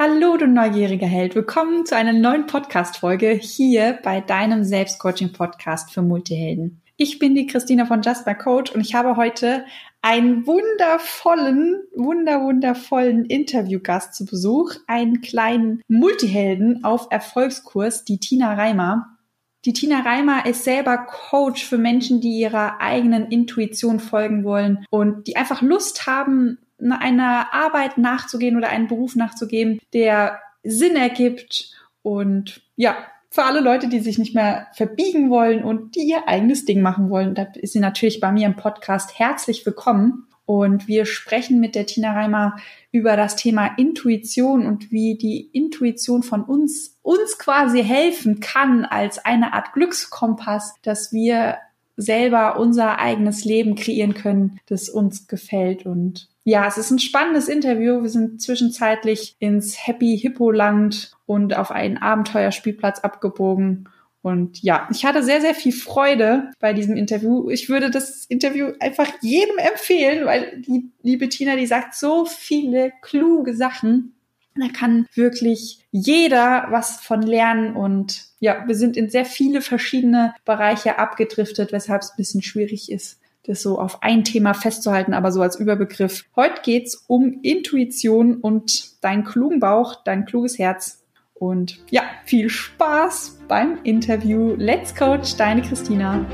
Hallo, du neugieriger Held. Willkommen zu einer neuen Podcast-Folge hier bei deinem Selbstcoaching-Podcast für Multihelden. Ich bin die Christina von Just My Coach und ich habe heute einen wundervollen, wunder, wundervollen Interviewgast zu Besuch, einen kleinen Multihelden auf Erfolgskurs, die Tina Reimer. Die Tina Reimer ist selber Coach für Menschen, die ihrer eigenen Intuition folgen wollen und die einfach Lust haben, einer Arbeit nachzugehen oder einen Beruf nachzugehen, der Sinn ergibt und ja, für alle Leute, die sich nicht mehr verbiegen wollen und die ihr eigenes Ding machen wollen, da ist sie natürlich bei mir im Podcast herzlich willkommen. Und wir sprechen mit der Tina Reimer über das Thema Intuition und wie die Intuition von uns uns quasi helfen kann als eine Art Glückskompass, dass wir selber unser eigenes Leben kreieren können, das uns gefällt. Und ja, es ist ein spannendes Interview. Wir sind zwischenzeitlich ins Happy Hippo Land und auf einen Abenteuerspielplatz abgebogen. Und ja, ich hatte sehr, sehr viel Freude bei diesem Interview. Ich würde das Interview einfach jedem empfehlen, weil die liebe Tina, die sagt so viele kluge Sachen. Da kann wirklich jeder was von lernen und ja, wir sind in sehr viele verschiedene Bereiche abgedriftet, weshalb es ein bisschen schwierig ist, das so auf ein Thema festzuhalten, aber so als Überbegriff. Heute geht's um Intuition und deinen klugen Bauch, dein kluges Herz. Und ja, viel Spaß beim Interview. Let's Coach, deine Christina.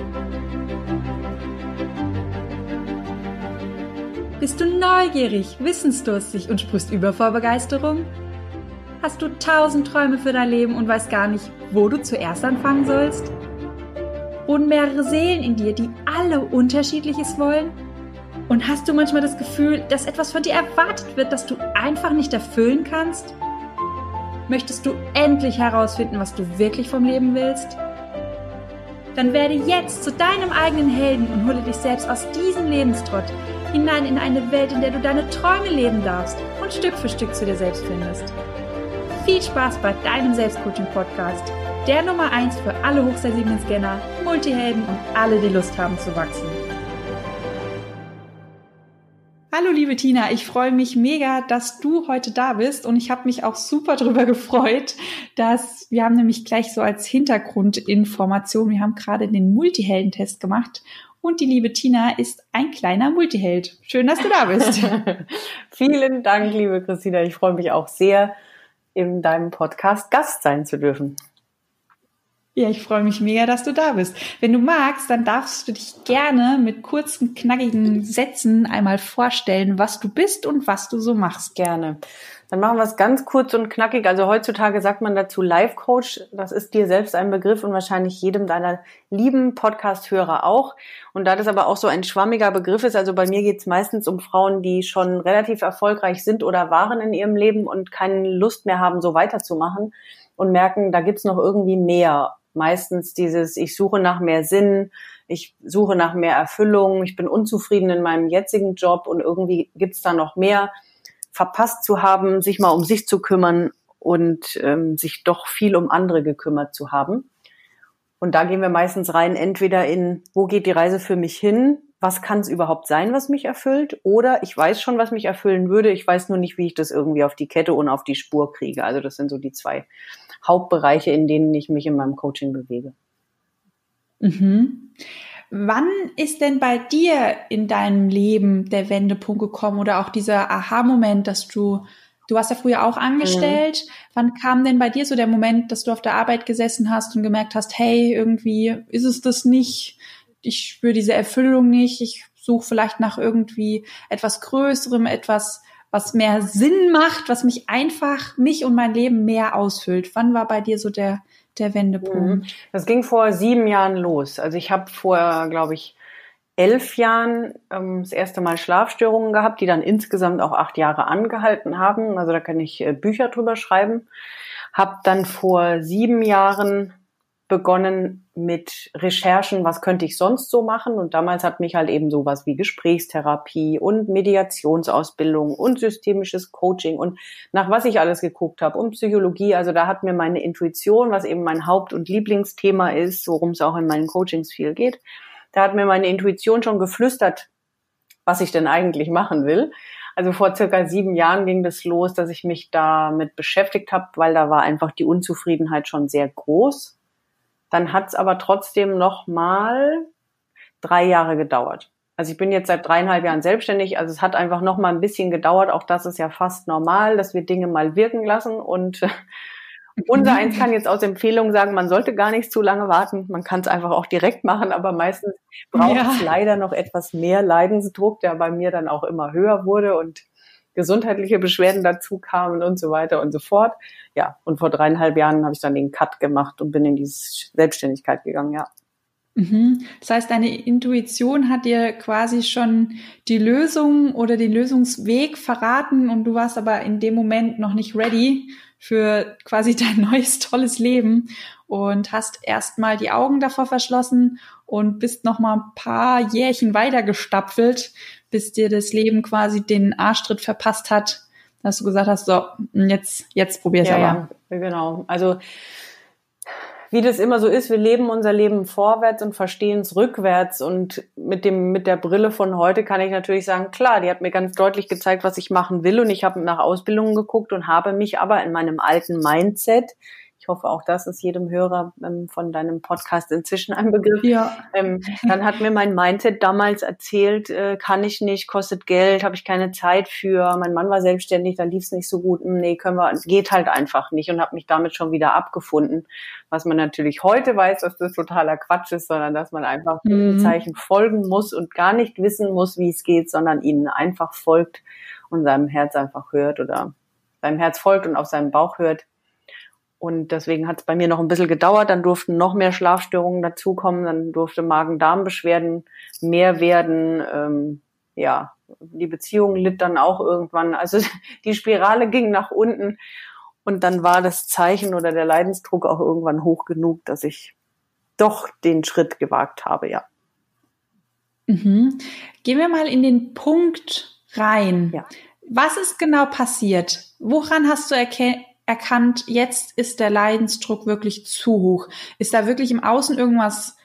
Bist du neugierig, wissensdurstig und sprichst über vor Begeisterung? Hast du tausend Träume für dein Leben und weißt gar nicht, wo du zuerst anfangen sollst? Und mehrere Seelen in dir, die alle unterschiedliches wollen? Und hast du manchmal das Gefühl, dass etwas von dir erwartet wird, das du einfach nicht erfüllen kannst? Möchtest du endlich herausfinden, was du wirklich vom Leben willst? Dann werde jetzt zu deinem eigenen Helden und hole dich selbst aus diesem Lebenstrott hinein in eine Welt, in der du deine Träume leben darfst und Stück für Stück zu dir selbst findest. Viel Spaß bei deinem Selbstcoaching-Podcast der Nummer 1 für alle hochsensiblen Scanner, Multihelden und alle, die Lust haben zu wachsen. Hallo liebe Tina, ich freue mich mega, dass du heute da bist und ich habe mich auch super darüber gefreut, dass wir haben nämlich gleich so als Hintergrundinformation, wir haben gerade den Multiheldentest gemacht und die liebe Tina ist ein kleiner Multiheld. Schön, dass du da bist. Vielen Dank, liebe Christina. Ich freue mich auch sehr, in deinem Podcast Gast sein zu dürfen. Ja, ich freue mich mega, dass du da bist. Wenn du magst, dann darfst du dich gerne mit kurzen, knackigen Sätzen einmal vorstellen, was du bist und was du so machst. Gerne. Dann machen wir es ganz kurz und knackig. Also heutzutage sagt man dazu Life Coach. Das ist dir selbst ein Begriff und wahrscheinlich jedem deiner lieben Podcast-Hörer auch. Und da das aber auch so ein schwammiger Begriff ist, also bei mir geht es meistens um Frauen, die schon relativ erfolgreich sind oder waren in ihrem Leben und keine Lust mehr haben, so weiterzumachen und merken, da gibt's noch irgendwie mehr meistens dieses, ich suche nach mehr Sinn, ich suche nach mehr Erfüllung, ich bin unzufrieden in meinem jetzigen Job und irgendwie gibt's da noch mehr verpasst zu haben, sich mal um sich zu kümmern und ähm, sich doch viel um andere gekümmert zu haben. Und da gehen wir meistens rein, entweder in, wo geht die Reise für mich hin? Was kann es überhaupt sein, was mich erfüllt? Oder ich weiß schon, was mich erfüllen würde. Ich weiß nur nicht, wie ich das irgendwie auf die Kette und auf die Spur kriege. Also das sind so die zwei Hauptbereiche, in denen ich mich in meinem Coaching bewege. Mhm. Wann ist denn bei dir in deinem Leben der Wendepunkt gekommen oder auch dieser Aha-Moment, dass du, du hast ja früher auch angestellt, mhm. wann kam denn bei dir so der Moment, dass du auf der Arbeit gesessen hast und gemerkt hast, hey, irgendwie ist es das nicht, ich spüre diese Erfüllung nicht, ich suche vielleicht nach irgendwie etwas Größerem, etwas was mehr Sinn macht, was mich einfach, mich und mein Leben mehr ausfüllt. Wann war bei dir so der, der Wendepunkt? Mhm. Das ging vor sieben Jahren los. Also ich habe vor, glaube ich, elf Jahren ähm, das erste Mal Schlafstörungen gehabt, die dann insgesamt auch acht Jahre angehalten haben. Also da kann ich äh, Bücher drüber schreiben. Hab dann vor sieben Jahren begonnen mit Recherchen, was könnte ich sonst so machen? Und damals hat mich halt eben sowas wie Gesprächstherapie und Mediationsausbildung und systemisches Coaching und nach was ich alles geguckt habe und Psychologie. Also da hat mir meine Intuition, was eben mein Haupt- und Lieblingsthema ist, worum es auch in meinen Coachings viel geht, da hat mir meine Intuition schon geflüstert, was ich denn eigentlich machen will. Also vor circa sieben Jahren ging das los, dass ich mich damit beschäftigt habe, weil da war einfach die Unzufriedenheit schon sehr groß. Dann hat es aber trotzdem noch mal drei Jahre gedauert. Also ich bin jetzt seit dreieinhalb Jahren selbstständig, also es hat einfach noch mal ein bisschen gedauert. Auch das ist ja fast normal, dass wir Dinge mal wirken lassen und unser eins kann jetzt aus Empfehlung sagen, man sollte gar nicht zu lange warten. Man kann es einfach auch direkt machen, aber meistens braucht ja. es leider noch etwas mehr Leidensdruck, der bei mir dann auch immer höher wurde und gesundheitliche Beschwerden dazu kamen und so weiter und so fort. Ja, und vor dreieinhalb Jahren habe ich dann den Cut gemacht und bin in die Selbstständigkeit gegangen, ja. Mhm. Das heißt, deine Intuition hat dir quasi schon die Lösung oder den Lösungsweg verraten und du warst aber in dem Moment noch nicht ready für quasi dein neues tolles Leben und hast erstmal die Augen davor verschlossen und bist noch mal ein paar Jährchen weiter gestapfelt, bis dir das Leben quasi den Arschtritt verpasst hat, dass du gesagt hast, so, jetzt, jetzt probier's ja, aber. Ja, genau. Also, wie das immer so ist, wir leben unser Leben vorwärts und verstehen es rückwärts. Und mit dem, mit der Brille von heute kann ich natürlich sagen, klar, die hat mir ganz deutlich gezeigt, was ich machen will. Und ich habe nach Ausbildungen geguckt und habe mich aber in meinem alten Mindset ich hoffe, auch das ist jedem Hörer ähm, von deinem Podcast inzwischen ein Begriff. Ja. Ähm, dann hat mir mein Mindset damals erzählt, äh, kann ich nicht, kostet Geld, habe ich keine Zeit für. Mein Mann war selbstständig, da lief es nicht so gut. Hm, nee, können wir, geht halt einfach nicht und habe mich damit schon wieder abgefunden. Was man natürlich heute weiß, dass das totaler Quatsch ist, sondern dass man einfach mhm. Zeichen folgen muss und gar nicht wissen muss, wie es geht, sondern ihnen einfach folgt und seinem Herz einfach hört oder seinem Herz folgt und auf seinen Bauch hört und deswegen hat es bei mir noch ein bisschen gedauert. Dann durften noch mehr Schlafstörungen dazukommen. Dann durfte Magen-Darm-Beschwerden mehr werden. Ähm, ja, die Beziehung litt dann auch irgendwann. Also die Spirale ging nach unten. Und dann war das Zeichen oder der Leidensdruck auch irgendwann hoch genug, dass ich doch den Schritt gewagt habe, ja. Mhm. Gehen wir mal in den Punkt rein. Ja. Was ist genau passiert? Woran hast du erkannt, erkannt, jetzt ist der Leidensdruck wirklich zu hoch? Ist da wirklich im Außen irgendwas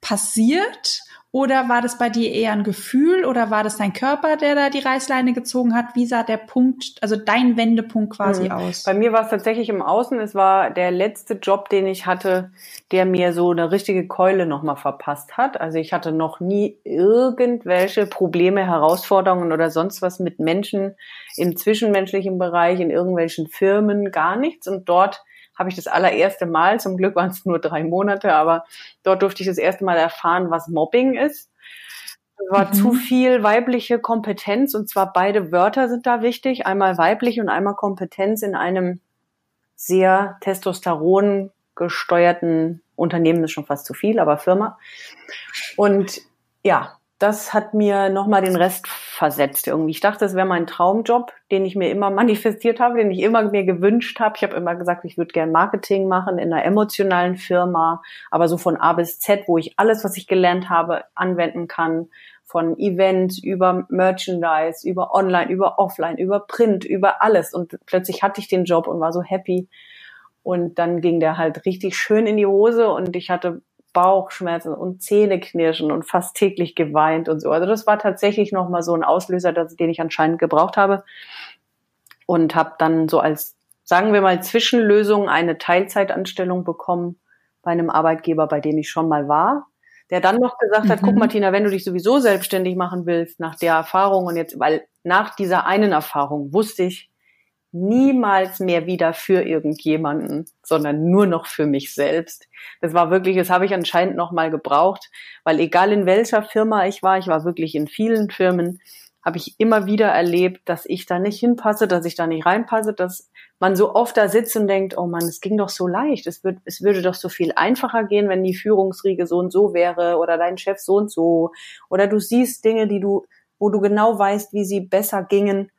passiert? Oder war das bei dir eher ein Gefühl oder war das dein Körper, der da die Reißleine gezogen hat? Wie sah der Punkt, also dein Wendepunkt quasi mhm. aus? Bei mir war es tatsächlich im Außen. Es war der letzte Job, den ich hatte, der mir so eine richtige Keule nochmal verpasst hat. Also ich hatte noch nie irgendwelche Probleme, Herausforderungen oder sonst was mit Menschen im zwischenmenschlichen Bereich, in irgendwelchen Firmen, gar nichts. Und dort habe ich das allererste Mal, zum Glück waren es nur drei Monate, aber dort durfte ich das erste Mal erfahren, was Mobbing ist. Es war mhm. zu viel weibliche Kompetenz und zwar beide Wörter sind da wichtig. Einmal weiblich und einmal Kompetenz in einem sehr Testosteron gesteuerten Unternehmen ist schon fast zu viel, aber Firma. Und ja, das hat mir nochmal den Rest versetzt irgendwie. Ich dachte, das wäre mein Traumjob, den ich mir immer manifestiert habe, den ich immer mir gewünscht habe. Ich habe immer gesagt, ich würde gern Marketing machen in einer emotionalen Firma, aber so von A bis Z, wo ich alles, was ich gelernt habe, anwenden kann. Von Event über Merchandise, über Online, über Offline, über Print, über alles. Und plötzlich hatte ich den Job und war so happy. Und dann ging der halt richtig schön in die Hose und ich hatte Bauchschmerzen und Zähneknirschen und fast täglich geweint und so. Also das war tatsächlich nochmal so ein Auslöser, den ich anscheinend gebraucht habe. Und habe dann so als, sagen wir mal, Zwischenlösung eine Teilzeitanstellung bekommen bei einem Arbeitgeber, bei dem ich schon mal war. Der dann noch gesagt hat, mhm. guck Martina, wenn du dich sowieso selbstständig machen willst, nach der Erfahrung und jetzt, weil nach dieser einen Erfahrung wusste ich, niemals mehr wieder für irgendjemanden, sondern nur noch für mich selbst. Das war wirklich, das habe ich anscheinend noch mal gebraucht, weil egal in welcher Firma ich war, ich war wirklich in vielen Firmen, habe ich immer wieder erlebt, dass ich da nicht hinpasse, dass ich da nicht reinpasse, dass man so oft da sitzt und denkt, oh man, es ging doch so leicht, es, wird, es würde doch so viel einfacher gehen, wenn die Führungsriege so und so wäre oder dein Chef so und so oder du siehst Dinge, die du, wo du genau weißt, wie sie besser gingen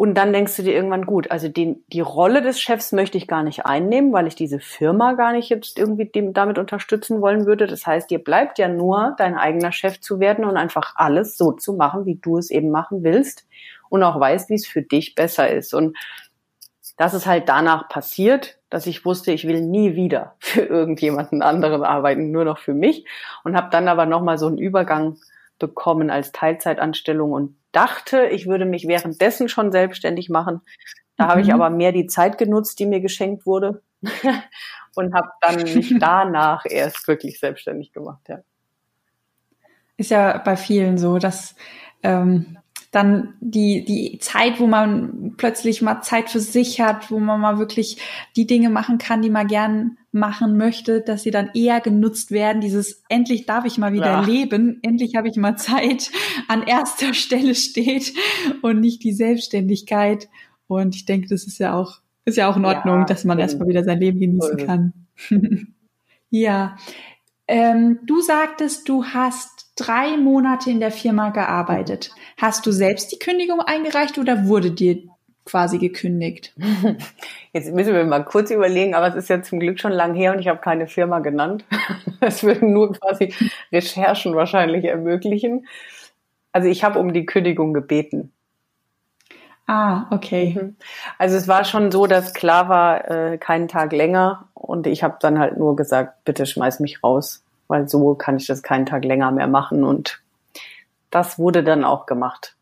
und dann denkst du dir irgendwann, gut, also den, die Rolle des Chefs möchte ich gar nicht einnehmen, weil ich diese Firma gar nicht jetzt irgendwie dem, damit unterstützen wollen würde. Das heißt, dir bleibt ja nur, dein eigener Chef zu werden und einfach alles so zu machen, wie du es eben machen willst und auch weißt, wie es für dich besser ist. Und das ist halt danach passiert, dass ich wusste, ich will nie wieder für irgendjemanden anderen arbeiten, nur noch für mich und habe dann aber nochmal so einen Übergang bekommen als Teilzeitanstellung und dachte, ich würde mich währenddessen schon selbstständig machen. Da mhm. habe ich mhm. aber mehr die Zeit genutzt, die mir geschenkt wurde und habe dann mich danach erst wirklich selbstständig gemacht. Ja. Ist ja bei vielen so, dass ähm, dann die, die Zeit, wo man plötzlich mal Zeit für sich hat, wo man mal wirklich die Dinge machen kann, die man gern machen möchte, dass sie dann eher genutzt werden. Dieses endlich darf ich mal wieder ja. leben, endlich habe ich mal Zeit an erster Stelle steht und nicht die Selbstständigkeit. Und ich denke, das ist ja auch, ist ja auch in Ordnung, ja, dass man erstmal wieder sein Leben genießen kann. ja. Ähm, du sagtest, du hast drei Monate in der Firma gearbeitet. Hast du selbst die Kündigung eingereicht oder wurde dir quasi gekündigt? Jetzt müssen wir mal kurz überlegen, aber es ist ja zum Glück schon lang her und ich habe keine Firma genannt. Es würden nur quasi Recherchen wahrscheinlich ermöglichen. Also ich habe um die Kündigung gebeten. Ah, okay. Mhm. Also es war schon so, dass klar war, äh, keinen Tag länger und ich habe dann halt nur gesagt, bitte schmeiß mich raus weil so kann ich das keinen Tag länger mehr machen und das wurde dann auch gemacht.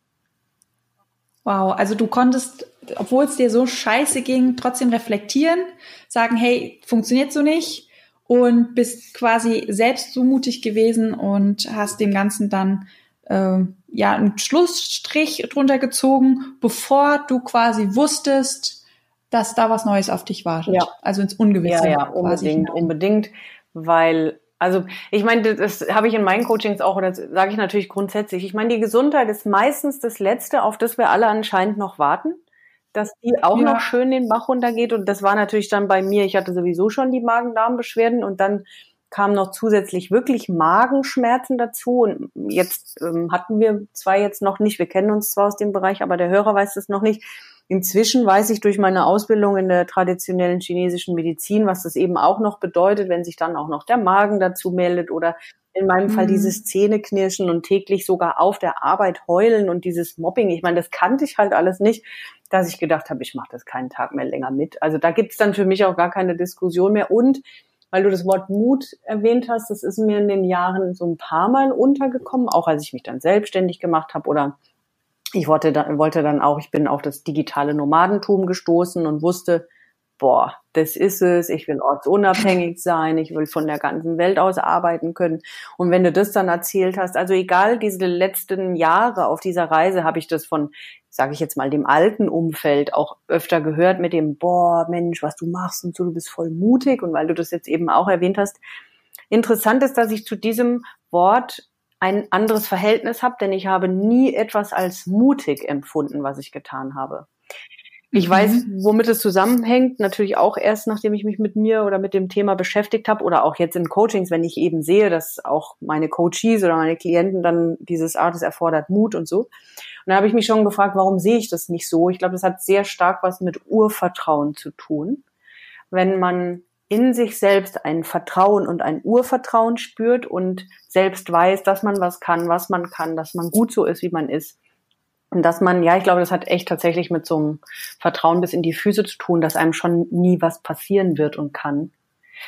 Wow, also du konntest, obwohl es dir so scheiße ging, trotzdem reflektieren, sagen, hey, funktioniert so nicht und bist quasi selbst so mutig gewesen und hast dem Ganzen dann äh, ja einen Schlussstrich drunter gezogen, bevor du quasi wusstest, dass da was Neues auf dich wartet. Ja. Also ins Ungewisse. Ja, ja, unbedingt, unbedingt, weil also ich meine, das habe ich in meinen Coachings auch, oder sage ich natürlich grundsätzlich. Ich meine, die Gesundheit ist meistens das Letzte, auf das wir alle anscheinend noch warten, dass die auch ja. noch schön den Bach runtergeht. Und das war natürlich dann bei mir, ich hatte sowieso schon die Magen-Darm-Beschwerden und dann kamen noch zusätzlich wirklich Magenschmerzen dazu. Und jetzt ähm, hatten wir zwar jetzt noch nicht, wir kennen uns zwar aus dem Bereich, aber der Hörer weiß es noch nicht Inzwischen weiß ich durch meine Ausbildung in der traditionellen chinesischen Medizin, was das eben auch noch bedeutet, wenn sich dann auch noch der Magen dazu meldet oder in meinem Fall mhm. dieses Zähneknirschen und täglich sogar auf der Arbeit heulen und dieses Mobbing. Ich meine, das kannte ich halt alles nicht, dass ich gedacht habe, ich mache das keinen Tag mehr länger mit. Also da gibt's dann für mich auch gar keine Diskussion mehr. Und weil du das Wort Mut erwähnt hast, das ist mir in den Jahren so ein paar Mal untergekommen, auch als ich mich dann selbstständig gemacht habe oder ich wollte dann, wollte dann auch, ich bin auf das digitale Nomadentum gestoßen und wusste, boah, das ist es, ich will ortsunabhängig sein, ich will von der ganzen Welt aus arbeiten können. Und wenn du das dann erzählt hast, also egal, diese letzten Jahre auf dieser Reise habe ich das von, sage ich jetzt mal, dem alten Umfeld auch öfter gehört mit dem, boah, Mensch, was du machst und so, du bist voll mutig. Und weil du das jetzt eben auch erwähnt hast, interessant ist, dass ich zu diesem Wort ein anderes Verhältnis habe, denn ich habe nie etwas als mutig empfunden, was ich getan habe. Ich mhm. weiß, womit es zusammenhängt, natürlich auch erst, nachdem ich mich mit mir oder mit dem Thema beschäftigt habe oder auch jetzt in Coachings, wenn ich eben sehe, dass auch meine Coaches oder meine Klienten dann dieses Art, es erfordert Mut und so. Und da habe ich mich schon gefragt, warum sehe ich das nicht so? Ich glaube, das hat sehr stark was mit Urvertrauen zu tun. Wenn man in sich selbst ein Vertrauen und ein Urvertrauen spürt und selbst weiß, dass man was kann, was man kann, dass man gut so ist, wie man ist. Und dass man, ja, ich glaube, das hat echt tatsächlich mit so einem Vertrauen bis in die Füße zu tun, dass einem schon nie was passieren wird und kann.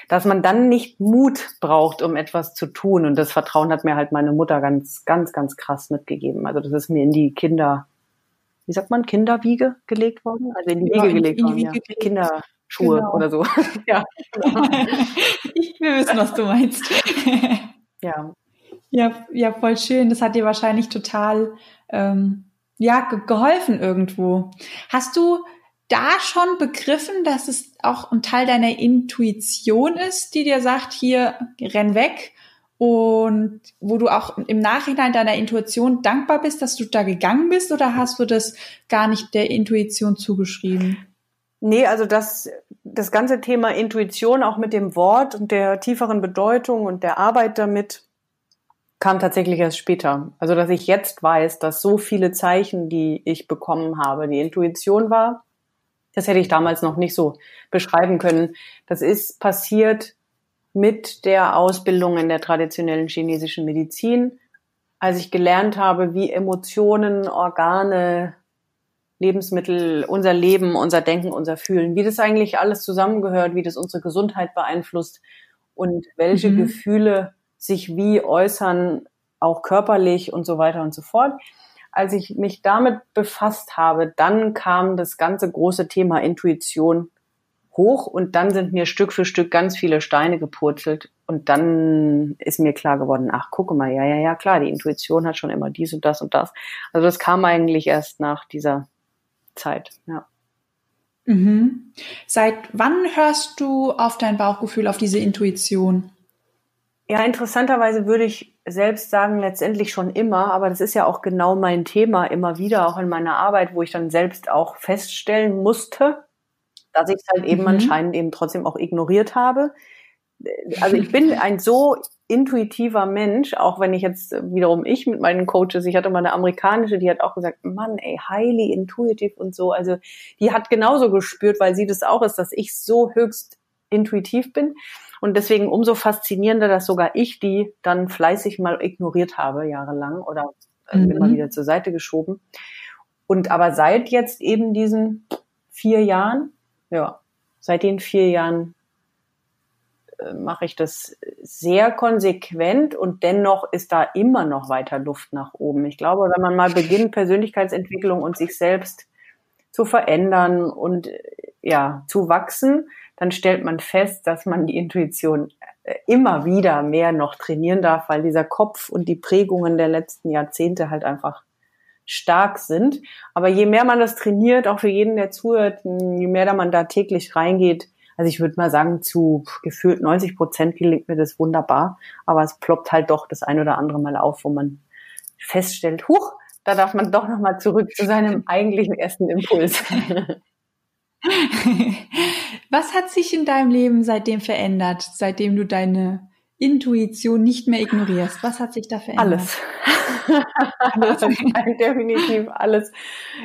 Dass man dann nicht Mut braucht, um etwas zu tun. Und das Vertrauen hat mir halt meine Mutter ganz, ganz, ganz krass mitgegeben. Also das ist mir in die Kinder, wie sagt man, Kinderwiege gelegt worden? Also in die Wiege ja, gelegt worden, ja. Kinder, Schuhe genau. oder so. ja. ich, wir wissen, was du meinst. ja. Ja, ja, voll schön. Das hat dir wahrscheinlich total ähm, ja ge geholfen irgendwo. Hast du da schon begriffen, dass es auch ein Teil deiner Intuition ist, die dir sagt, hier renn weg und wo du auch im Nachhinein deiner Intuition dankbar bist, dass du da gegangen bist oder hast du das gar nicht der Intuition zugeschrieben? Nee, also das, das ganze Thema Intuition auch mit dem Wort und der tieferen Bedeutung und der Arbeit damit kam tatsächlich erst später. Also, dass ich jetzt weiß, dass so viele Zeichen, die ich bekommen habe, die Intuition war, das hätte ich damals noch nicht so beschreiben können. Das ist passiert mit der Ausbildung in der traditionellen chinesischen Medizin, als ich gelernt habe, wie Emotionen, Organe, Lebensmittel, unser Leben, unser Denken, unser Fühlen, wie das eigentlich alles zusammengehört, wie das unsere Gesundheit beeinflusst und welche mhm. Gefühle sich wie äußern, auch körperlich und so weiter und so fort. als ich mich damit befasst habe, dann kam das ganze große Thema Intuition hoch und dann sind mir Stück für Stück ganz viele Steine gepurzelt und dann ist mir klar geworden, ach, gucke mal, ja, ja, ja, klar, die Intuition hat schon immer dies und das und das. Also das kam eigentlich erst nach dieser Zeit, ja. Mhm. Seit wann hörst du auf dein Bauchgefühl, auf diese Intuition? Ja, interessanterweise würde ich selbst sagen, letztendlich schon immer, aber das ist ja auch genau mein Thema immer wieder, auch in meiner Arbeit, wo ich dann selbst auch feststellen musste, dass ich es halt eben mhm. anscheinend eben trotzdem auch ignoriert habe. Also ich bin ein so intuitiver Mensch, auch wenn ich jetzt wiederum ich mit meinen Coaches, ich hatte mal eine amerikanische, die hat auch gesagt, Mann, ey, highly intuitive und so. Also die hat genauso gespürt, weil sie das auch ist, dass ich so höchst intuitiv bin. Und deswegen umso faszinierender, dass sogar ich die dann fleißig mal ignoriert habe, jahrelang oder mhm. immer wieder zur Seite geschoben. Und aber seit jetzt eben diesen vier Jahren ja, seit den vier Jahren äh, mache ich das sehr konsequent und dennoch ist da immer noch weiter Luft nach oben. Ich glaube, wenn man mal beginnt, Persönlichkeitsentwicklung und sich selbst zu verändern und ja, zu wachsen, dann stellt man fest, dass man die Intuition äh, immer wieder mehr noch trainieren darf, weil dieser Kopf und die Prägungen der letzten Jahrzehnte halt einfach stark sind. Aber je mehr man das trainiert, auch für jeden, der zuhört, je mehr da man da täglich reingeht, also ich würde mal sagen, zu gefühlt 90 Prozent gelingt mir das wunderbar. Aber es ploppt halt doch das ein oder andere Mal auf, wo man feststellt, huch, da darf man doch nochmal zurück zu seinem eigentlichen ersten Impuls. Was hat sich in deinem Leben seitdem verändert, seitdem du deine Intuition nicht mehr ignorierst? Was hat sich da verändert? Alles. Definitiv alles.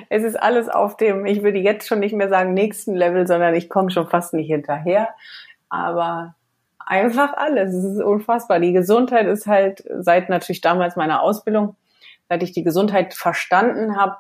Es ist alles auf dem, ich würde jetzt schon nicht mehr sagen nächsten Level, sondern ich komme schon fast nicht hinterher. Aber einfach alles. Es ist unfassbar. Die Gesundheit ist halt seit natürlich damals meiner Ausbildung, seit ich die Gesundheit verstanden habe,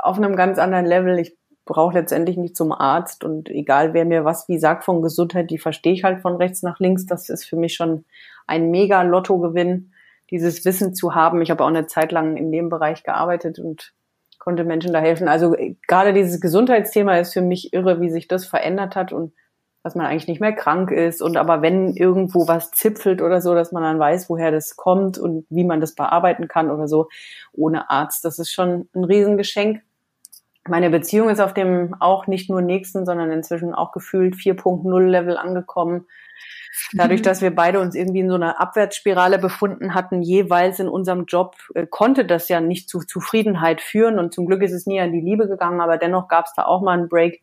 auf einem ganz anderen Level. Ich brauche letztendlich nicht zum Arzt und egal wer mir was wie sagt von Gesundheit, die verstehe ich halt von rechts nach links. Das ist für mich schon ein mega Lottogewinn, dieses Wissen zu haben. Ich habe auch eine Zeit lang in dem Bereich gearbeitet und konnte Menschen da helfen. Also äh, gerade dieses Gesundheitsthema ist für mich irre, wie sich das verändert hat und dass man eigentlich nicht mehr krank ist und aber wenn irgendwo was zipfelt oder so, dass man dann weiß, woher das kommt und wie man das bearbeiten kann oder so ohne Arzt. Das ist schon ein Riesengeschenk meine Beziehung ist auf dem auch nicht nur nächsten, sondern inzwischen auch gefühlt 4.0 Level angekommen. Dadurch, dass wir beide uns irgendwie in so einer Abwärtsspirale befunden hatten, jeweils in unserem Job, äh, konnte das ja nicht zu Zufriedenheit führen. Und zum Glück ist es nie an die Liebe gegangen, aber dennoch gab es da auch mal einen Break.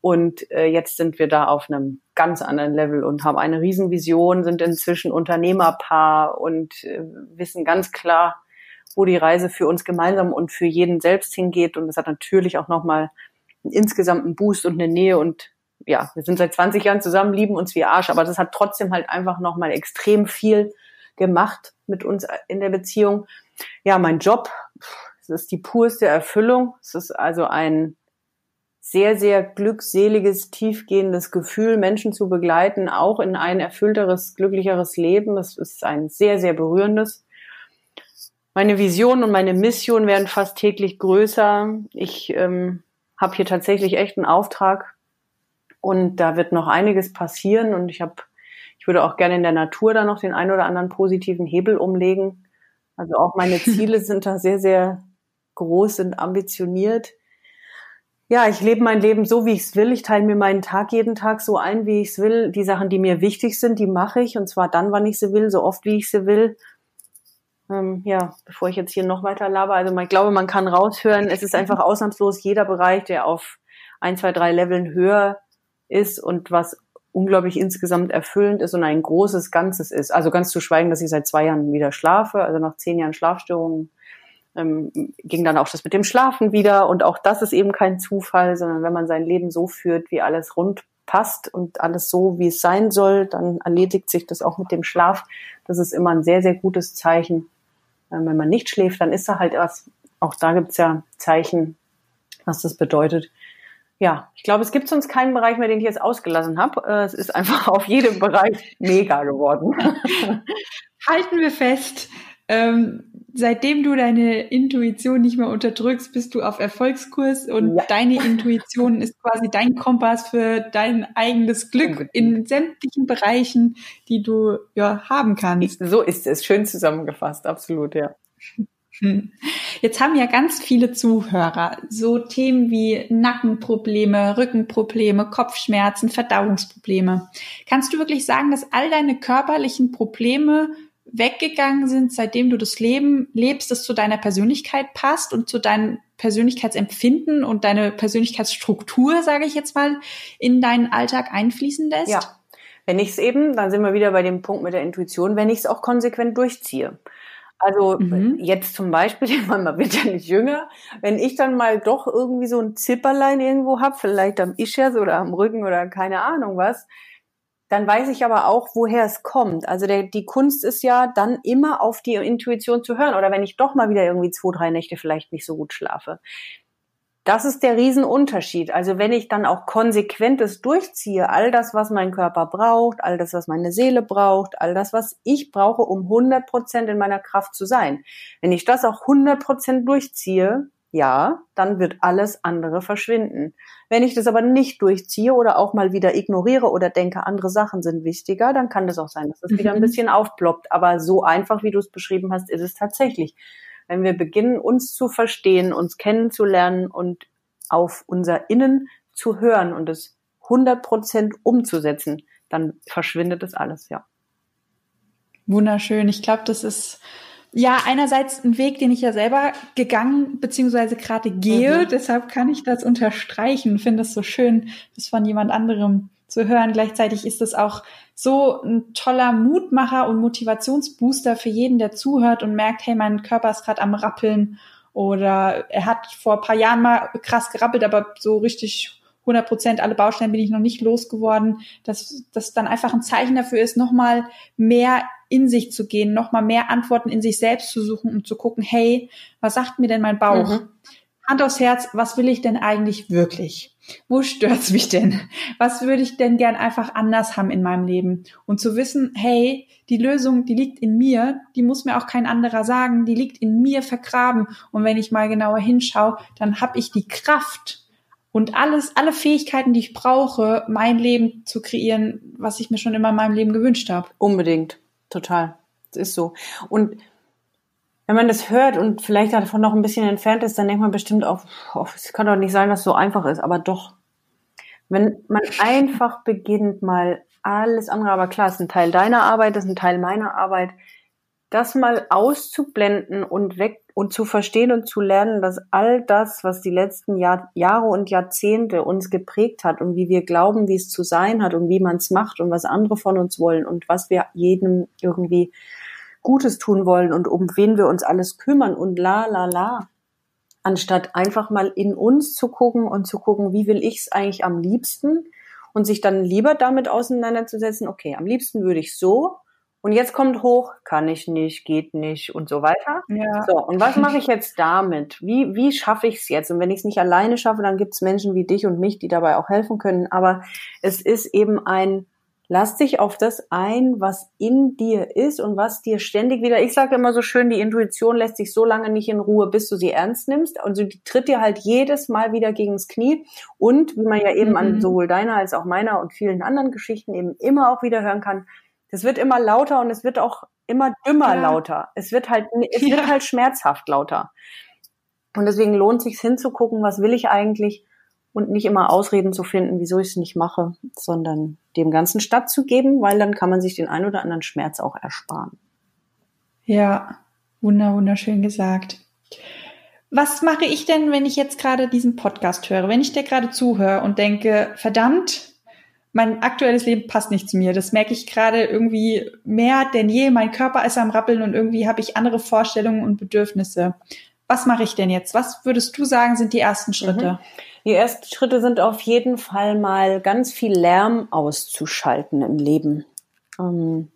Und äh, jetzt sind wir da auf einem ganz anderen Level und haben eine Riesenvision, sind inzwischen Unternehmerpaar und äh, wissen ganz klar, wo die Reise für uns gemeinsam und für jeden selbst hingeht. Und es hat natürlich auch nochmal insgesamt einen Boost und eine Nähe und ja, wir sind seit 20 Jahren zusammen, lieben uns wie Arsch, aber das hat trotzdem halt einfach nochmal extrem viel gemacht mit uns in der Beziehung. Ja, mein Job, es ist die purste Erfüllung. Es ist also ein sehr, sehr glückseliges, tiefgehendes Gefühl, Menschen zu begleiten, auch in ein erfüllteres, glücklicheres Leben. Es ist ein sehr, sehr berührendes meine Vision und meine Mission werden fast täglich größer. Ich ähm, habe hier tatsächlich echt einen Auftrag und da wird noch einiges passieren und ich habe, ich würde auch gerne in der Natur da noch den einen oder anderen positiven Hebel umlegen. Also auch meine Ziele sind da sehr, sehr groß und ambitioniert. Ja, ich lebe mein Leben so, wie ich es will. Ich teile mir meinen Tag jeden Tag so ein, wie ich es will. Die Sachen, die mir wichtig sind, die mache ich und zwar dann, wann ich sie will, so oft, wie ich sie will ähm, ja, bevor ich jetzt hier noch weiter laber, also ich glaube, man kann raushören, es ist einfach ausnahmslos jeder Bereich, der auf ein, zwei, drei Leveln höher ist und was unglaublich insgesamt erfüllend ist und ein großes Ganzes ist. Also ganz zu schweigen, dass ich seit zwei Jahren wieder schlafe, also nach zehn Jahren Schlafstörungen ähm, ging dann auch das mit dem Schlafen wieder und auch das ist eben kein Zufall, sondern wenn man sein Leben so führt, wie alles rund passt und alles so, wie es sein soll, dann erledigt sich das auch mit dem Schlaf. Das ist immer ein sehr, sehr gutes Zeichen. Ähm, wenn man nicht schläft, dann ist da halt was, auch da gibt's ja Zeichen, was das bedeutet. Ja, ich glaube, es gibt sonst keinen Bereich mehr, den ich jetzt ausgelassen habe. Äh, es ist einfach auf jedem Bereich mega geworden. Halten wir fest. Ähm, seitdem du deine Intuition nicht mehr unterdrückst, bist du auf Erfolgskurs und ja. deine Intuition ist quasi dein Kompass für dein eigenes Glück in sämtlichen Bereichen, die du ja haben kannst. So ist es, schön zusammengefasst, absolut, ja. Hm. Jetzt haben ja ganz viele Zuhörer so Themen wie Nackenprobleme, Rückenprobleme, Kopfschmerzen, Verdauungsprobleme. Kannst du wirklich sagen, dass all deine körperlichen Probleme weggegangen sind, seitdem du das Leben lebst, das zu deiner Persönlichkeit passt und zu deinem Persönlichkeitsempfinden und deine Persönlichkeitsstruktur, sage ich jetzt mal, in deinen Alltag einfließen lässt? Ja. Wenn ich es eben, dann sind wir wieder bei dem Punkt mit der Intuition, wenn ich es auch konsequent durchziehe. Also mhm. jetzt zum Beispiel, man wird ja nicht jünger, wenn ich dann mal doch irgendwie so ein Zipperlein irgendwo hab, vielleicht am Ischias oder am Rücken oder keine Ahnung was, dann weiß ich aber auch, woher es kommt. Also der, die Kunst ist ja dann immer auf die Intuition zu hören. Oder wenn ich doch mal wieder irgendwie zwei, drei Nächte vielleicht nicht so gut schlafe. Das ist der Riesenunterschied. Also wenn ich dann auch konsequentes durchziehe, all das, was mein Körper braucht, all das, was meine Seele braucht, all das, was ich brauche, um 100 Prozent in meiner Kraft zu sein. Wenn ich das auch 100 Prozent durchziehe, ja, dann wird alles andere verschwinden. Wenn ich das aber nicht durchziehe oder auch mal wieder ignoriere oder denke, andere Sachen sind wichtiger, dann kann das auch sein, dass das mhm. wieder ein mhm. bisschen aufploppt. Aber so einfach, wie du es beschrieben hast, ist es tatsächlich. Wenn wir beginnen, uns zu verstehen, uns kennenzulernen und auf unser Innen zu hören und es 100 Prozent umzusetzen, dann verschwindet das alles, ja. Wunderschön. Ich glaube, das ist ja, einerseits ein Weg, den ich ja selber gegangen beziehungsweise gerade gehe. Mhm. Deshalb kann ich das unterstreichen. Finde es so schön, das von jemand anderem zu hören. Gleichzeitig ist es auch so ein toller Mutmacher und Motivationsbooster für jeden, der zuhört und merkt, hey, mein Körper ist gerade am Rappeln oder er hat vor paar Jahren mal krass gerappelt, aber so richtig 100 Prozent alle Baustellen bin ich noch nicht losgeworden, dass das dann einfach ein Zeichen dafür ist, nochmal mehr in sich zu gehen, nochmal mehr Antworten in sich selbst zu suchen und zu gucken, hey, was sagt mir denn mein Bauch? Mhm. Hand aufs Herz, was will ich denn eigentlich wirklich? Wo stört's mich denn? Was würde ich denn gern einfach anders haben in meinem Leben? Und zu wissen, hey, die Lösung, die liegt in mir, die muss mir auch kein anderer sagen, die liegt in mir vergraben. Und wenn ich mal genauer hinschaue, dann habe ich die Kraft, und alles, alle Fähigkeiten, die ich brauche, mein Leben zu kreieren, was ich mir schon immer in meinem Leben gewünscht habe. Unbedingt, total. Das ist so. Und wenn man das hört und vielleicht davon noch ein bisschen entfernt ist, dann denkt man bestimmt auch, es kann doch nicht sein, dass es so einfach ist, aber doch. Wenn man einfach beginnt, mal alles andere, aber klar, es ist ein Teil deiner Arbeit, das ist ein Teil meiner Arbeit, das mal auszublenden und weg und zu verstehen und zu lernen, dass all das, was die letzten Jahr, Jahre und Jahrzehnte uns geprägt hat und wie wir glauben, wie es zu sein hat und wie man es macht und was andere von uns wollen und was wir jedem irgendwie Gutes tun wollen und um wen wir uns alles kümmern und la la la, anstatt einfach mal in uns zu gucken und zu gucken, wie will ich es eigentlich am liebsten und sich dann lieber damit auseinanderzusetzen, okay, am liebsten würde ich so und jetzt kommt hoch, kann ich nicht, geht nicht und so weiter. Ja. So, und was mache ich jetzt damit? Wie, wie schaffe ich es jetzt? Und wenn ich es nicht alleine schaffe, dann gibt es Menschen wie dich und mich, die dabei auch helfen können. Aber es ist eben ein, lass dich auf das ein, was in dir ist und was dir ständig wieder, ich sage immer so schön, die Intuition lässt sich so lange nicht in Ruhe, bis du sie ernst nimmst. Also die tritt dir halt jedes Mal wieder gegens Knie. Und wie man ja eben mhm. an sowohl deiner als auch meiner und vielen anderen Geschichten eben immer auch wieder hören kann, das wird immer lauter und es wird auch immer dümmer ja. lauter. Es wird halt, es ja. wird halt schmerzhaft lauter. Und deswegen lohnt sich hinzugucken, was will ich eigentlich und nicht immer Ausreden zu finden, wieso ich es nicht mache, sondern dem Ganzen stattzugeben, weil dann kann man sich den ein oder anderen Schmerz auch ersparen. Ja, wunder, wunderschön gesagt. Was mache ich denn, wenn ich jetzt gerade diesen Podcast höre, wenn ich dir gerade zuhöre und denke, verdammt, mein aktuelles Leben passt nicht zu mir. Das merke ich gerade irgendwie mehr denn je. Mein Körper ist am Rappeln und irgendwie habe ich andere Vorstellungen und Bedürfnisse. Was mache ich denn jetzt? Was würdest du sagen, sind die ersten Schritte? Mhm. Die ersten Schritte sind auf jeden Fall mal ganz viel Lärm auszuschalten im Leben. Ähm,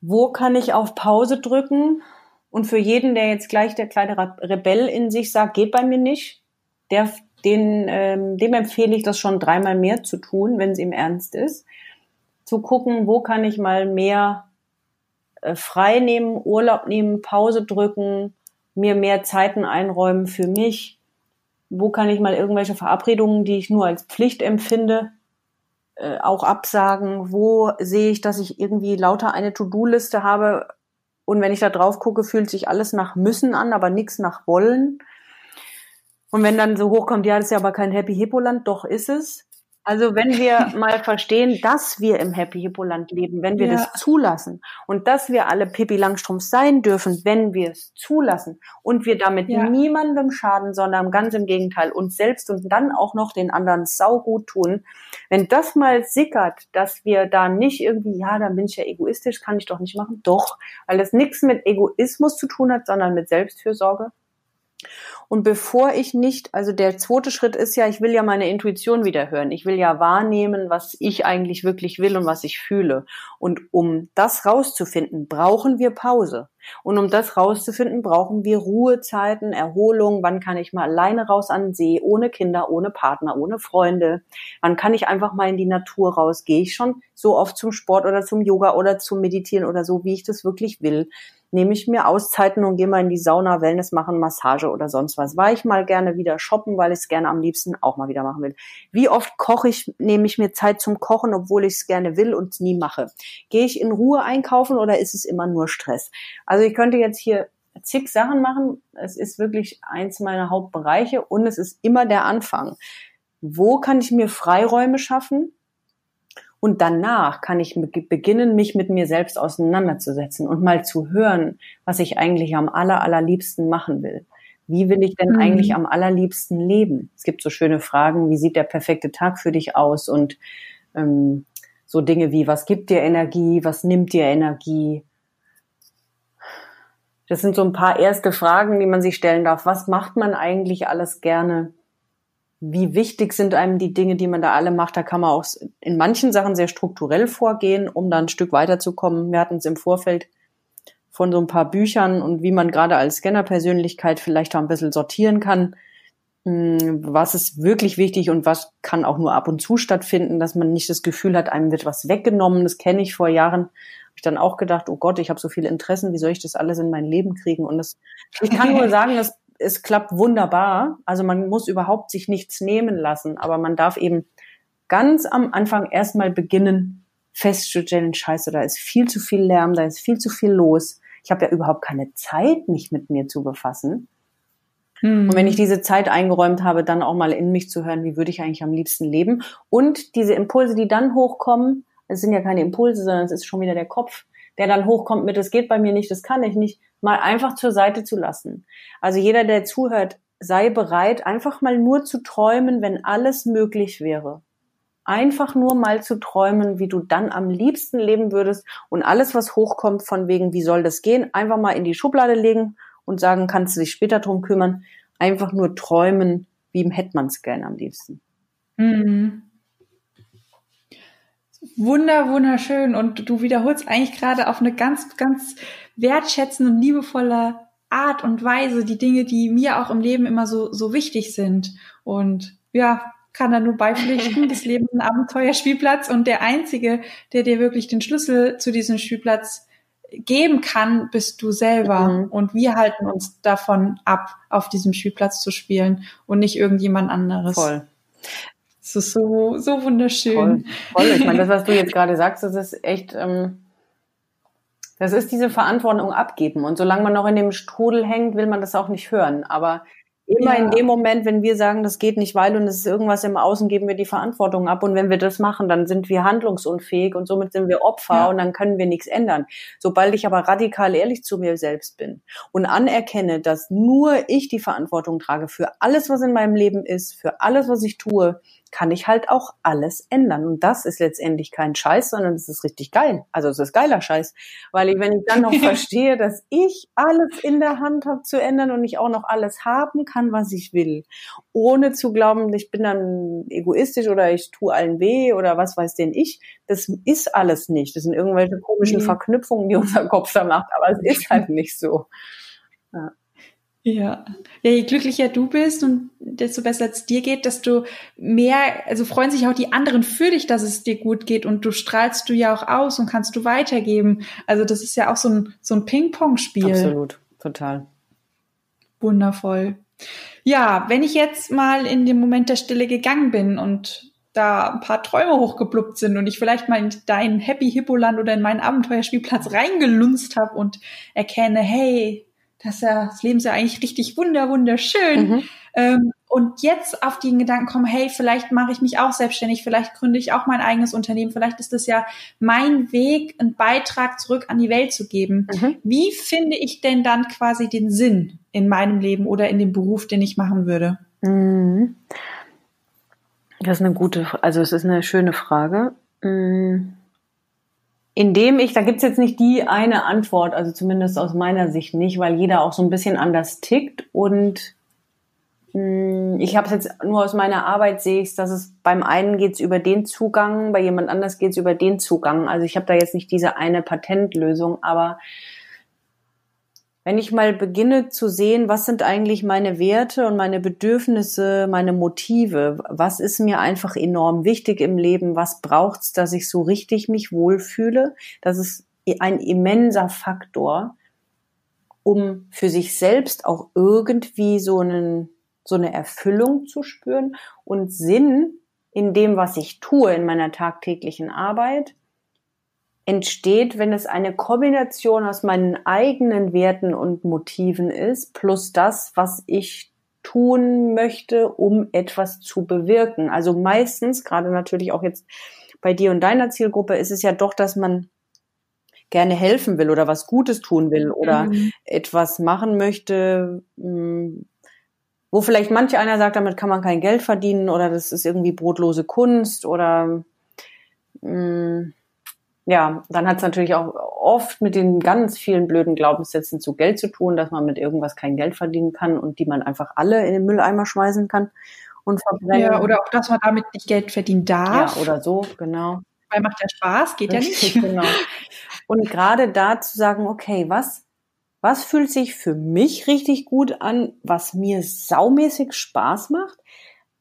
wo kann ich auf Pause drücken? Und für jeden, der jetzt gleich der kleine Rebell in sich sagt, geht bei mir nicht, der den, ähm, dem empfehle ich das schon dreimal mehr zu tun, wenn es ihm ernst ist. Zu gucken, wo kann ich mal mehr äh, frei nehmen, Urlaub nehmen, Pause drücken, mir mehr Zeiten einräumen für mich? Wo kann ich mal irgendwelche Verabredungen, die ich nur als Pflicht empfinde, äh, auch absagen? Wo sehe ich, dass ich irgendwie lauter eine To-Do-Liste habe und wenn ich da drauf gucke, fühlt sich alles nach müssen an, aber nichts nach wollen? Und wenn dann so hochkommt, ja, das ist ja aber kein Happy Hippo Land, doch ist es. Also wenn wir mal verstehen, dass wir im Happy Hippo Land leben, wenn wir ja. das zulassen und dass wir alle Pippi Langstrumpf sein dürfen, wenn wir es zulassen und wir damit ja. niemandem schaden, sondern ganz im Gegenteil uns selbst und dann auch noch den anderen saugut tun. Wenn das mal sickert, dass wir da nicht irgendwie, ja, dann bin ich ja egoistisch, kann ich doch nicht machen. Doch, weil das nichts mit Egoismus zu tun hat, sondern mit Selbstfürsorge. Und bevor ich nicht, also der zweite Schritt ist ja, ich will ja meine Intuition wieder hören. Ich will ja wahrnehmen, was ich eigentlich wirklich will und was ich fühle. Und um das rauszufinden, brauchen wir Pause. Und um das rauszufinden, brauchen wir Ruhezeiten, Erholung. Wann kann ich mal alleine raus an den See, ohne Kinder, ohne Partner, ohne Freunde? Wann kann ich einfach mal in die Natur raus? Gehe ich schon so oft zum Sport oder zum Yoga oder zum Meditieren oder so, wie ich das wirklich will? Nehme ich mir Auszeiten und gehe mal in die Sauna, Wellness machen, Massage oder sonst was. War ich mal gerne wieder shoppen, weil ich es gerne am liebsten auch mal wieder machen will. Wie oft koche ich, nehme ich mir Zeit zum Kochen, obwohl ich es gerne will und nie mache. Gehe ich in Ruhe einkaufen oder ist es immer nur Stress? Also ich könnte jetzt hier zig Sachen machen. Es ist wirklich eins meiner Hauptbereiche und es ist immer der Anfang. Wo kann ich mir Freiräume schaffen? Und danach kann ich beginnen, mich mit mir selbst auseinanderzusetzen und mal zu hören, was ich eigentlich am aller, allerliebsten machen will. Wie will ich denn mhm. eigentlich am allerliebsten leben? Es gibt so schöne Fragen, wie sieht der perfekte Tag für dich aus? Und ähm, so Dinge wie, was gibt dir Energie, was nimmt dir Energie? Das sind so ein paar erste Fragen, die man sich stellen darf. Was macht man eigentlich alles gerne? Wie wichtig sind einem die Dinge, die man da alle macht. Da kann man auch in manchen Sachen sehr strukturell vorgehen, um da ein Stück weiterzukommen. Wir hatten es im Vorfeld von so ein paar Büchern und wie man gerade als Scanner-Persönlichkeit vielleicht auch ein bisschen sortieren kann. Hm, was ist wirklich wichtig und was kann auch nur ab und zu stattfinden, dass man nicht das Gefühl hat, einem wird was weggenommen. Das kenne ich vor Jahren. Habe ich dann auch gedacht, oh Gott, ich habe so viele Interessen, wie soll ich das alles in mein Leben kriegen? Und das, ich kann nur sagen, das es klappt wunderbar. Also man muss überhaupt sich nichts nehmen lassen, aber man darf eben ganz am Anfang erstmal beginnen, festzustellen, scheiße, da ist viel zu viel Lärm, da ist viel zu viel los. Ich habe ja überhaupt keine Zeit, mich mit mir zu befassen. Hm. Und wenn ich diese Zeit eingeräumt habe, dann auch mal in mich zu hören, wie würde ich eigentlich am liebsten leben? Und diese Impulse, die dann hochkommen, es sind ja keine Impulse, sondern es ist schon wieder der Kopf, der dann hochkommt mit, das geht bei mir nicht, das kann ich nicht, mal einfach zur Seite zu lassen. Also jeder, der zuhört, sei bereit, einfach mal nur zu träumen, wenn alles möglich wäre. Einfach nur mal zu träumen, wie du dann am liebsten leben würdest und alles, was hochkommt von wegen, wie soll das gehen, einfach mal in die Schublade legen und sagen, kannst du dich später drum kümmern. Einfach nur träumen, wie es gern am liebsten. Mhm. Wunder, wunderschön. Und du wiederholst eigentlich gerade auf eine ganz, ganz wertschätzende und liebevolle Art und Weise die Dinge, die mir auch im Leben immer so, so wichtig sind. Und ja, kann da nur beipflichten. Das Leben ist ein Abenteuerspielplatz und der einzige, der dir wirklich den Schlüssel zu diesem Spielplatz geben kann, bist du selber. Mhm. Und wir halten uns davon ab, auf diesem Spielplatz zu spielen und nicht irgendjemand anderes. Voll. Das ist so, so wunderschön. Voll, voll. Ich meine, das, was du jetzt gerade sagst, das ist echt, ähm, das ist diese Verantwortung abgeben. Und solange man noch in dem Strudel hängt, will man das auch nicht hören. Aber immer ja. in dem Moment, wenn wir sagen, das geht nicht, weil und es ist irgendwas im Außen, geben wir die Verantwortung ab. Und wenn wir das machen, dann sind wir handlungsunfähig und somit sind wir Opfer ja. und dann können wir nichts ändern. Sobald ich aber radikal ehrlich zu mir selbst bin und anerkenne, dass nur ich die Verantwortung trage für alles, was in meinem Leben ist, für alles, was ich tue, kann ich halt auch alles ändern. Und das ist letztendlich kein Scheiß, sondern es ist richtig geil. Also es ist geiler Scheiß. Weil ich, wenn ich dann noch verstehe, dass ich alles in der Hand habe zu ändern und ich auch noch alles haben kann, was ich will, ohne zu glauben, ich bin dann egoistisch oder ich tue allen weh oder was weiß denn ich, das ist alles nicht. Das sind irgendwelche komischen mhm. Verknüpfungen, die unser Kopf da macht, aber es ist halt nicht so. Ja. Ja. ja, je glücklicher du bist und desto besser es dir geht, desto mehr, also freuen sich auch die anderen für dich, dass es dir gut geht und du strahlst du ja auch aus und kannst du weitergeben. Also das ist ja auch so ein, so ein Ping-Pong-Spiel. Absolut, total. Wundervoll. Ja, wenn ich jetzt mal in den Moment der Stille gegangen bin und da ein paar Träume hochgepluppt sind und ich vielleicht mal in dein Happy Hippo Land oder in meinen Abenteuerspielplatz reingelunzt habe und erkenne, hey, das, ist ja, das Leben ist ja eigentlich richtig wunder, wunderschön. Mhm. Ähm, und jetzt auf den Gedanken kommen, hey, vielleicht mache ich mich auch selbstständig, vielleicht gründe ich auch mein eigenes Unternehmen, vielleicht ist das ja mein Weg, einen Beitrag zurück an die Welt zu geben. Mhm. Wie finde ich denn dann quasi den Sinn in meinem Leben oder in dem Beruf, den ich machen würde? Mhm. Das ist eine gute, also es ist eine schöne Frage. Mhm indem ich, da gibt's jetzt nicht die eine Antwort, also zumindest aus meiner Sicht nicht, weil jeder auch so ein bisschen anders tickt und mh, hm, ich habe es jetzt nur aus meiner Arbeit sehe ich, dass es beim einen geht's über den Zugang, bei jemand anders geht's über den Zugang. Also ich habe da jetzt nicht diese eine Patentlösung, aber wenn ich mal beginne zu sehen, was sind eigentlich meine Werte und meine Bedürfnisse, meine Motive, was ist mir einfach enorm wichtig im Leben, was braucht's, dass ich so richtig mich wohlfühle, das ist ein immenser Faktor, um für sich selbst auch irgendwie so einen, so eine Erfüllung zu spüren und Sinn in dem, was ich tue in meiner tagtäglichen Arbeit entsteht, wenn es eine Kombination aus meinen eigenen Werten und Motiven ist, plus das, was ich tun möchte, um etwas zu bewirken. Also meistens, gerade natürlich auch jetzt bei dir und deiner Zielgruppe, ist es ja doch, dass man gerne helfen will oder was Gutes tun will oder mhm. etwas machen möchte, hm, wo vielleicht manch einer sagt, damit kann man kein Geld verdienen oder das ist irgendwie brotlose Kunst oder mh, hm, ja, dann hat es natürlich auch oft mit den ganz vielen blöden Glaubenssätzen zu Geld zu tun, dass man mit irgendwas kein Geld verdienen kann und die man einfach alle in den Mülleimer schmeißen kann und verbrennen. Ja, oder auch, dass man damit nicht Geld verdienen darf. Ja, oder so, genau. Weil macht ja Spaß, geht Richtig, ja nicht. Genau. Und gerade da zu sagen, okay, was, was fühlt sich für mich richtig gut an, was mir saumäßig Spaß macht?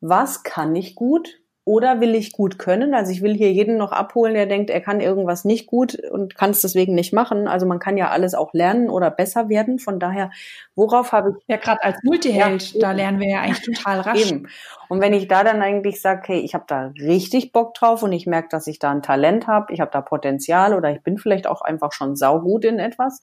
Was kann ich gut? Oder will ich gut können? Also ich will hier jeden noch abholen, der denkt, er kann irgendwas nicht gut und kann es deswegen nicht machen. Also man kann ja alles auch lernen oder besser werden. Von daher, worauf habe ich... Ja, gerade als Multiheld, ja, da lernen wir ja eigentlich total rasch. Eben. Und wenn ich da dann eigentlich sage, hey, ich habe da richtig Bock drauf und ich merke, dass ich da ein Talent habe, ich habe da Potenzial oder ich bin vielleicht auch einfach schon saugut in etwas,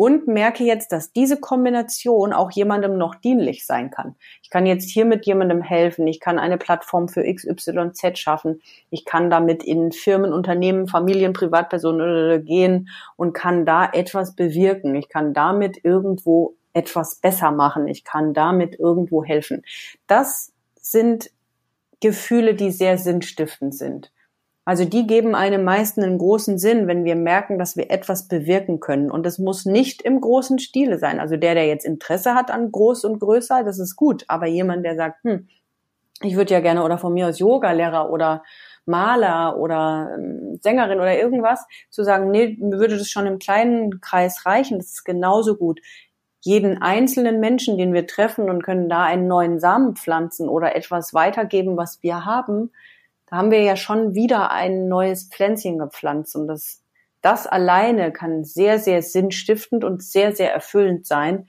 und merke jetzt, dass diese Kombination auch jemandem noch dienlich sein kann. Ich kann jetzt hier mit jemandem helfen, ich kann eine Plattform für XYZ schaffen, ich kann damit in Firmen, Unternehmen, Familien, Privatpersonen gehen und kann da etwas bewirken. Ich kann damit irgendwo etwas besser machen. Ich kann damit irgendwo helfen. Das sind Gefühle, die sehr sinnstiftend sind. Also die geben einem meisten einen großen Sinn, wenn wir merken, dass wir etwas bewirken können. Und es muss nicht im großen Stile sein. Also der, der jetzt Interesse hat an groß und größer, das ist gut. Aber jemand, der sagt, hm, ich würde ja gerne oder von mir aus Yoga-Lehrer oder Maler oder ähm, Sängerin oder irgendwas, zu sagen, nee, mir würde das schon im kleinen Kreis reichen, das ist genauso gut. Jeden einzelnen Menschen, den wir treffen und können da einen neuen Samen pflanzen oder etwas weitergeben, was wir haben, da haben wir ja schon wieder ein neues Pflänzchen gepflanzt und das, das alleine kann sehr, sehr sinnstiftend und sehr, sehr erfüllend sein.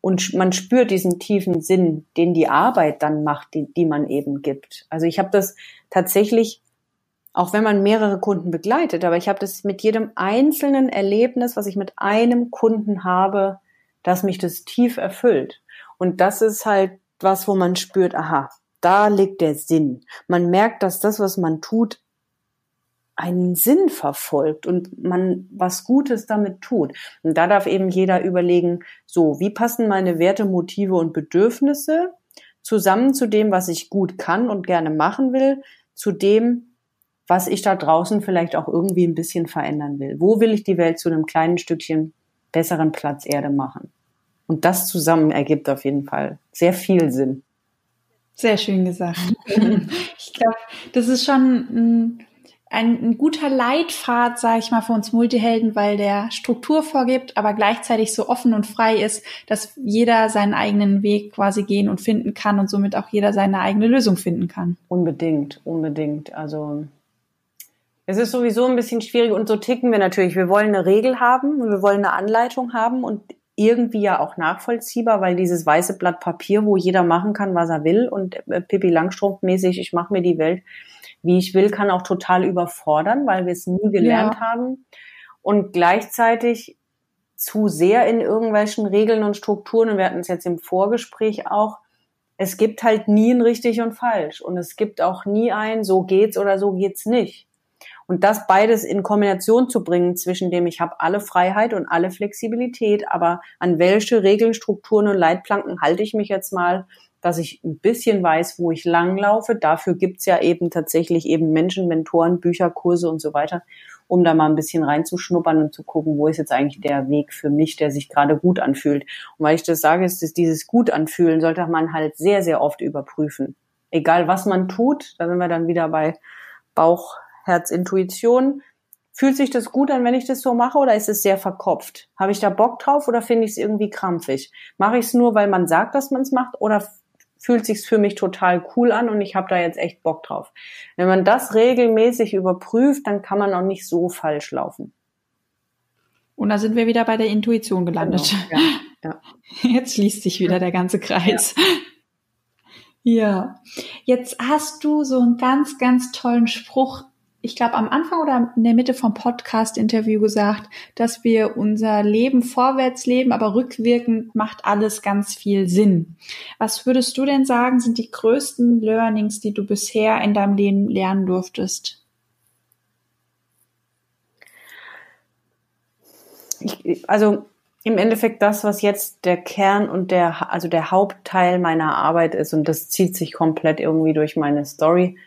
Und man spürt diesen tiefen Sinn, den die Arbeit dann macht, die, die man eben gibt. Also ich habe das tatsächlich, auch wenn man mehrere Kunden begleitet, aber ich habe das mit jedem einzelnen Erlebnis, was ich mit einem Kunden habe, dass mich das tief erfüllt. Und das ist halt was, wo man spürt, aha, da liegt der Sinn. Man merkt, dass das, was man tut, einen Sinn verfolgt und man was Gutes damit tut. Und da darf eben jeder überlegen, so, wie passen meine Werte, Motive und Bedürfnisse zusammen zu dem, was ich gut kann und gerne machen will, zu dem, was ich da draußen vielleicht auch irgendwie ein bisschen verändern will. Wo will ich die Welt zu einem kleinen Stückchen besseren Platz Erde machen? Und das zusammen ergibt auf jeden Fall sehr viel Sinn. Sehr schön gesagt. ich glaube, das ist schon ein, ein guter Leitpfad, sage ich mal, für uns Multihelden, weil der Struktur vorgibt, aber gleichzeitig so offen und frei ist, dass jeder seinen eigenen Weg quasi gehen und finden kann und somit auch jeder seine eigene Lösung finden kann. Unbedingt, unbedingt. Also es ist sowieso ein bisschen schwierig und so ticken wir natürlich. Wir wollen eine Regel haben und wir wollen eine Anleitung haben und irgendwie ja auch nachvollziehbar, weil dieses weiße Blatt Papier, wo jeder machen kann, was er will und äh, Pippi Langstrumpf mäßig, ich mache mir die Welt, wie ich will, kann auch total überfordern, weil wir es nie gelernt ja. haben. Und gleichzeitig zu sehr in irgendwelchen Regeln und Strukturen, und wir hatten es jetzt im Vorgespräch auch, es gibt halt nie ein richtig und falsch. Und es gibt auch nie ein, so geht's oder so geht's nicht. Und das beides in Kombination zu bringen, zwischen dem ich habe alle Freiheit und alle Flexibilität, aber an welche Regeln, Strukturen und Leitplanken halte ich mich jetzt mal, dass ich ein bisschen weiß, wo ich langlaufe. Dafür gibt's ja eben tatsächlich eben Menschen, Mentoren, Bücher, Kurse und so weiter, um da mal ein bisschen reinzuschnuppern und zu gucken, wo ist jetzt eigentlich der Weg für mich, der sich gerade gut anfühlt. Und weil ich das sage, ist, dass dieses gut anfühlen sollte man halt sehr, sehr oft überprüfen. Egal was man tut, da sind wir dann wieder bei Bauch, Herz, Intuition. Fühlt sich das gut an, wenn ich das so mache, oder ist es sehr verkopft? Habe ich da Bock drauf oder finde ich es irgendwie krampfig? Mache ich es nur, weil man sagt, dass man es macht, oder fühlt sich's für mich total cool an und ich habe da jetzt echt Bock drauf. Wenn man das regelmäßig überprüft, dann kann man auch nicht so falsch laufen. Und da sind wir wieder bei der Intuition gelandet. Genau, ja, ja. Jetzt schließt sich wieder der ganze Kreis. Ja. Jetzt hast du so einen ganz, ganz tollen Spruch ich glaube, am Anfang oder in der Mitte vom Podcast-Interview gesagt, dass wir unser Leben vorwärts leben, aber rückwirkend macht alles ganz viel Sinn. Was würdest du denn sagen, sind die größten Learnings, die du bisher in deinem Leben lernen durftest? Ich, also im Endeffekt das, was jetzt der Kern und der, also der Hauptteil meiner Arbeit ist, und das zieht sich komplett irgendwie durch meine Story,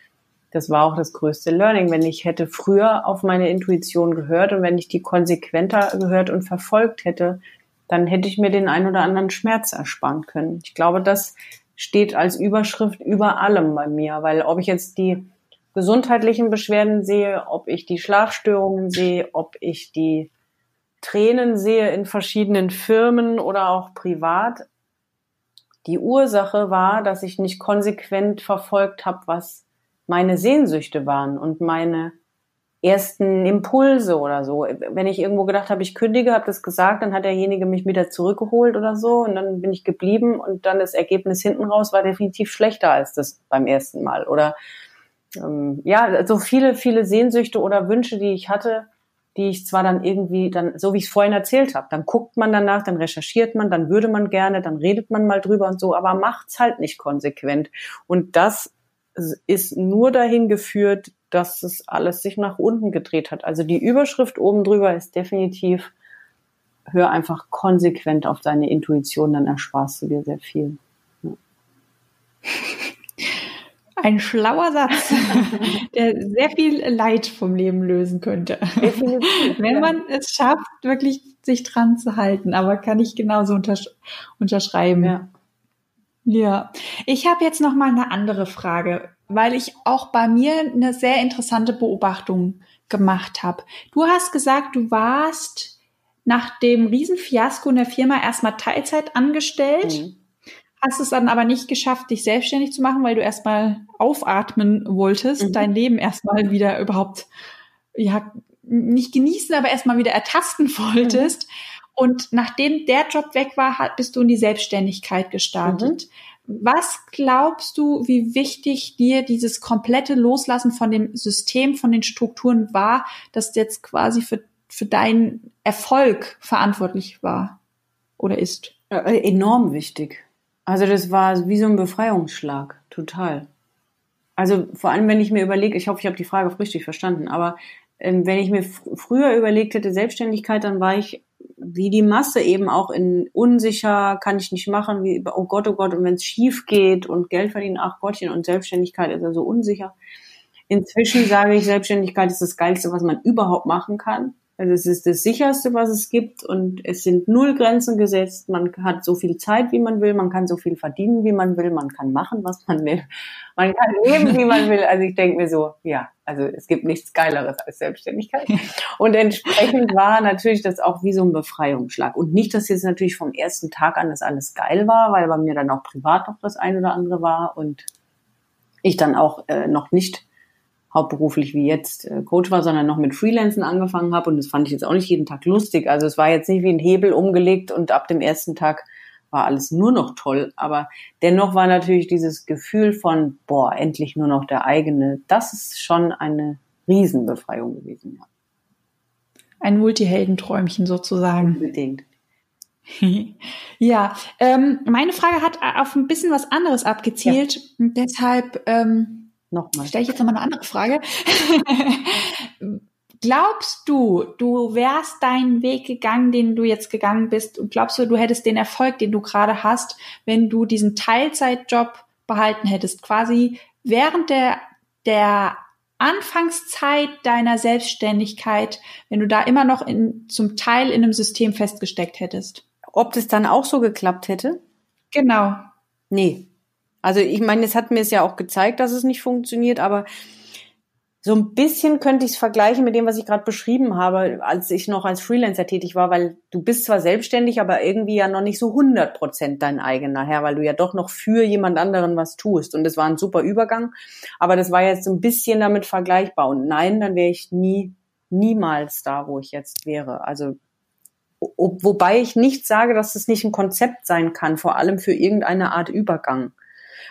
das war auch das größte Learning, wenn ich hätte früher auf meine Intuition gehört und wenn ich die konsequenter gehört und verfolgt hätte, dann hätte ich mir den ein oder anderen Schmerz ersparen können. Ich glaube, das steht als Überschrift über allem bei mir, weil ob ich jetzt die gesundheitlichen Beschwerden sehe, ob ich die Schlafstörungen sehe, ob ich die Tränen sehe in verschiedenen Firmen oder auch privat. Die Ursache war, dass ich nicht konsequent verfolgt habe, was meine Sehnsüchte waren und meine ersten Impulse oder so. Wenn ich irgendwo gedacht habe, ich kündige, habe das gesagt, dann hat derjenige mich wieder zurückgeholt oder so und dann bin ich geblieben und dann das Ergebnis hinten raus war definitiv schlechter als das beim ersten Mal. Oder ähm, ja, so viele, viele Sehnsüchte oder Wünsche, die ich hatte, die ich zwar dann irgendwie dann, so wie ich es vorhin erzählt habe, dann guckt man danach, dann recherchiert man, dann würde man gerne, dann redet man mal drüber und so, aber macht's halt nicht konsequent. Und das ist nur dahin geführt, dass es alles sich nach unten gedreht hat. Also die Überschrift oben drüber ist definitiv, hör einfach konsequent auf deine Intuition, dann ersparst du dir sehr viel. Ja. Ein schlauer Satz, der sehr viel Leid vom Leben lösen könnte. Definitiv, Wenn man es schafft, wirklich sich dran zu halten. Aber kann ich genauso untersch unterschreiben. Ja. Ja, ich habe jetzt noch mal eine andere Frage, weil ich auch bei mir eine sehr interessante Beobachtung gemacht habe. Du hast gesagt, du warst nach dem Riesenfiasko in der Firma erstmal Teilzeit angestellt, mhm. hast es dann aber nicht geschafft, dich selbstständig zu machen, weil du erstmal aufatmen wolltest, mhm. dein Leben erstmal wieder überhaupt ja nicht genießen, aber erstmal wieder ertasten wolltest. Mhm. Und nachdem der Job weg war, bist du in die Selbstständigkeit gestartet. Mhm. Was glaubst du, wie wichtig dir dieses komplette Loslassen von dem System, von den Strukturen war, das jetzt quasi für, für deinen Erfolg verantwortlich war oder ist? Äh, enorm wichtig. Also das war wie so ein Befreiungsschlag, total. Also vor allem, wenn ich mir überlege, ich hoffe, ich habe die Frage richtig verstanden, aber ähm, wenn ich mir früher überlegt hätte, Selbstständigkeit, dann war ich wie die Masse eben auch in unsicher, kann ich nicht machen, wie, oh Gott, oh Gott, und wenn es schief geht und Geld verdienen, ach Gottchen, und Selbstständigkeit ist ja so unsicher. Inzwischen sage ich, Selbstständigkeit ist das Geilste, was man überhaupt machen kann. Also es ist das sicherste, was es gibt und es sind null Grenzen gesetzt. Man hat so viel Zeit, wie man will. Man kann so viel verdienen, wie man will. Man kann machen, was man will. Man kann leben, wie man will. Also ich denke mir so, ja, also es gibt nichts Geileres als Selbstständigkeit. Und entsprechend war natürlich das auch wie so ein Befreiungsschlag. Und nicht, dass jetzt natürlich vom ersten Tag an das alles geil war, weil bei mir dann auch privat noch das ein oder andere war und ich dann auch äh, noch nicht hauptberuflich wie jetzt äh, Coach war, sondern noch mit Freelancen angefangen habe und das fand ich jetzt auch nicht jeden Tag lustig. Also es war jetzt nicht wie ein Hebel umgelegt und ab dem ersten Tag war alles nur noch toll. Aber dennoch war natürlich dieses Gefühl von, boah, endlich nur noch der eigene, das ist schon eine Riesenbefreiung gewesen. Ja. Ein Multiheldenträumchen sozusagen. Unbedingt. ja, ähm, meine Frage hat auf ein bisschen was anderes abgezielt. Ja. Deshalb ähm, Nochmal. Stelle ich jetzt nochmal eine andere Frage. glaubst du, du wärst deinen Weg gegangen, den du jetzt gegangen bist, und glaubst du, du hättest den Erfolg, den du gerade hast, wenn du diesen Teilzeitjob behalten hättest, quasi während der, der Anfangszeit deiner Selbstständigkeit, wenn du da immer noch in, zum Teil in einem System festgesteckt hättest? Ob das dann auch so geklappt hätte? Genau. Nee, also ich meine, es hat mir es ja auch gezeigt, dass es nicht funktioniert, aber so ein bisschen könnte ich es vergleichen mit dem, was ich gerade beschrieben habe, als ich noch als Freelancer tätig war, weil du bist zwar selbstständig, aber irgendwie ja noch nicht so 100 Prozent dein eigener Herr, weil du ja doch noch für jemand anderen was tust. Und das war ein super Übergang, aber das war jetzt so ein bisschen damit vergleichbar. Und nein, dann wäre ich nie, niemals da, wo ich jetzt wäre. Also wobei ich nicht sage, dass es nicht ein Konzept sein kann, vor allem für irgendeine Art Übergang.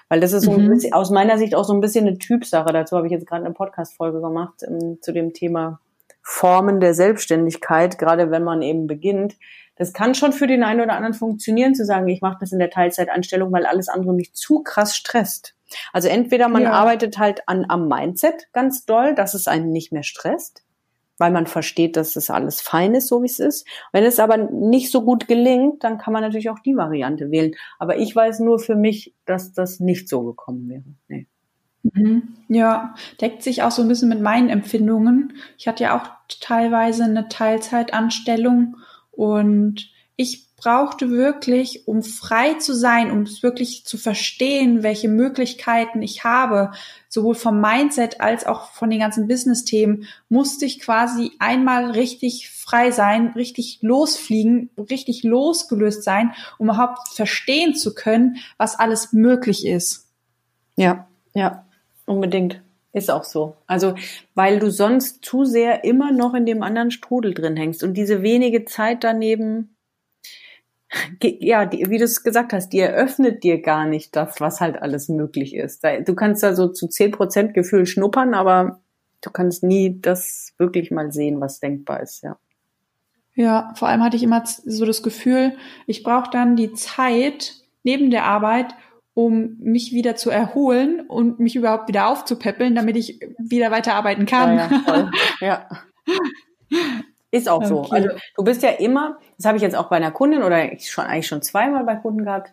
Weil das ist so ein mhm. bisschen, aus meiner Sicht auch so ein bisschen eine Typsache. Dazu habe ich jetzt gerade eine Podcast-Folge gemacht um, zu dem Thema Formen der Selbstständigkeit, gerade wenn man eben beginnt. Das kann schon für den einen oder anderen funktionieren, zu sagen, ich mache das in der Teilzeitanstellung, weil alles andere mich zu krass stresst. Also entweder man ja. arbeitet halt an, am Mindset ganz doll, dass es einen nicht mehr stresst, weil man versteht, dass das alles fein ist, so wie es ist. Wenn es aber nicht so gut gelingt, dann kann man natürlich auch die Variante wählen. Aber ich weiß nur für mich, dass das nicht so gekommen wäre. Nee. Mhm. Ja, deckt sich auch so ein bisschen mit meinen Empfindungen. Ich hatte ja auch teilweise eine Teilzeitanstellung und ich brauchte wirklich, um frei zu sein, um es wirklich zu verstehen, welche Möglichkeiten ich habe, sowohl vom Mindset als auch von den ganzen Business-Themen, musste ich quasi einmal richtig frei sein, richtig losfliegen, richtig losgelöst sein, um überhaupt verstehen zu können, was alles möglich ist. Ja, ja, unbedingt. Ist auch so. Also, weil du sonst zu sehr immer noch in dem anderen Strudel drin hängst und diese wenige Zeit daneben ja, die, wie du es gesagt hast, die eröffnet dir gar nicht das, was halt alles möglich ist. Du kannst da so zu zehn Prozent Gefühl schnuppern, aber du kannst nie das wirklich mal sehen, was denkbar ist, ja. Ja, vor allem hatte ich immer so das Gefühl, ich brauche dann die Zeit neben der Arbeit, um mich wieder zu erholen und mich überhaupt wieder aufzupäppeln, damit ich wieder weiterarbeiten kann. Ja, ja, ja. Ist auch so. Also du bist ja immer, das habe ich jetzt auch bei einer Kundin oder ich schon eigentlich schon zweimal bei Kunden gehabt,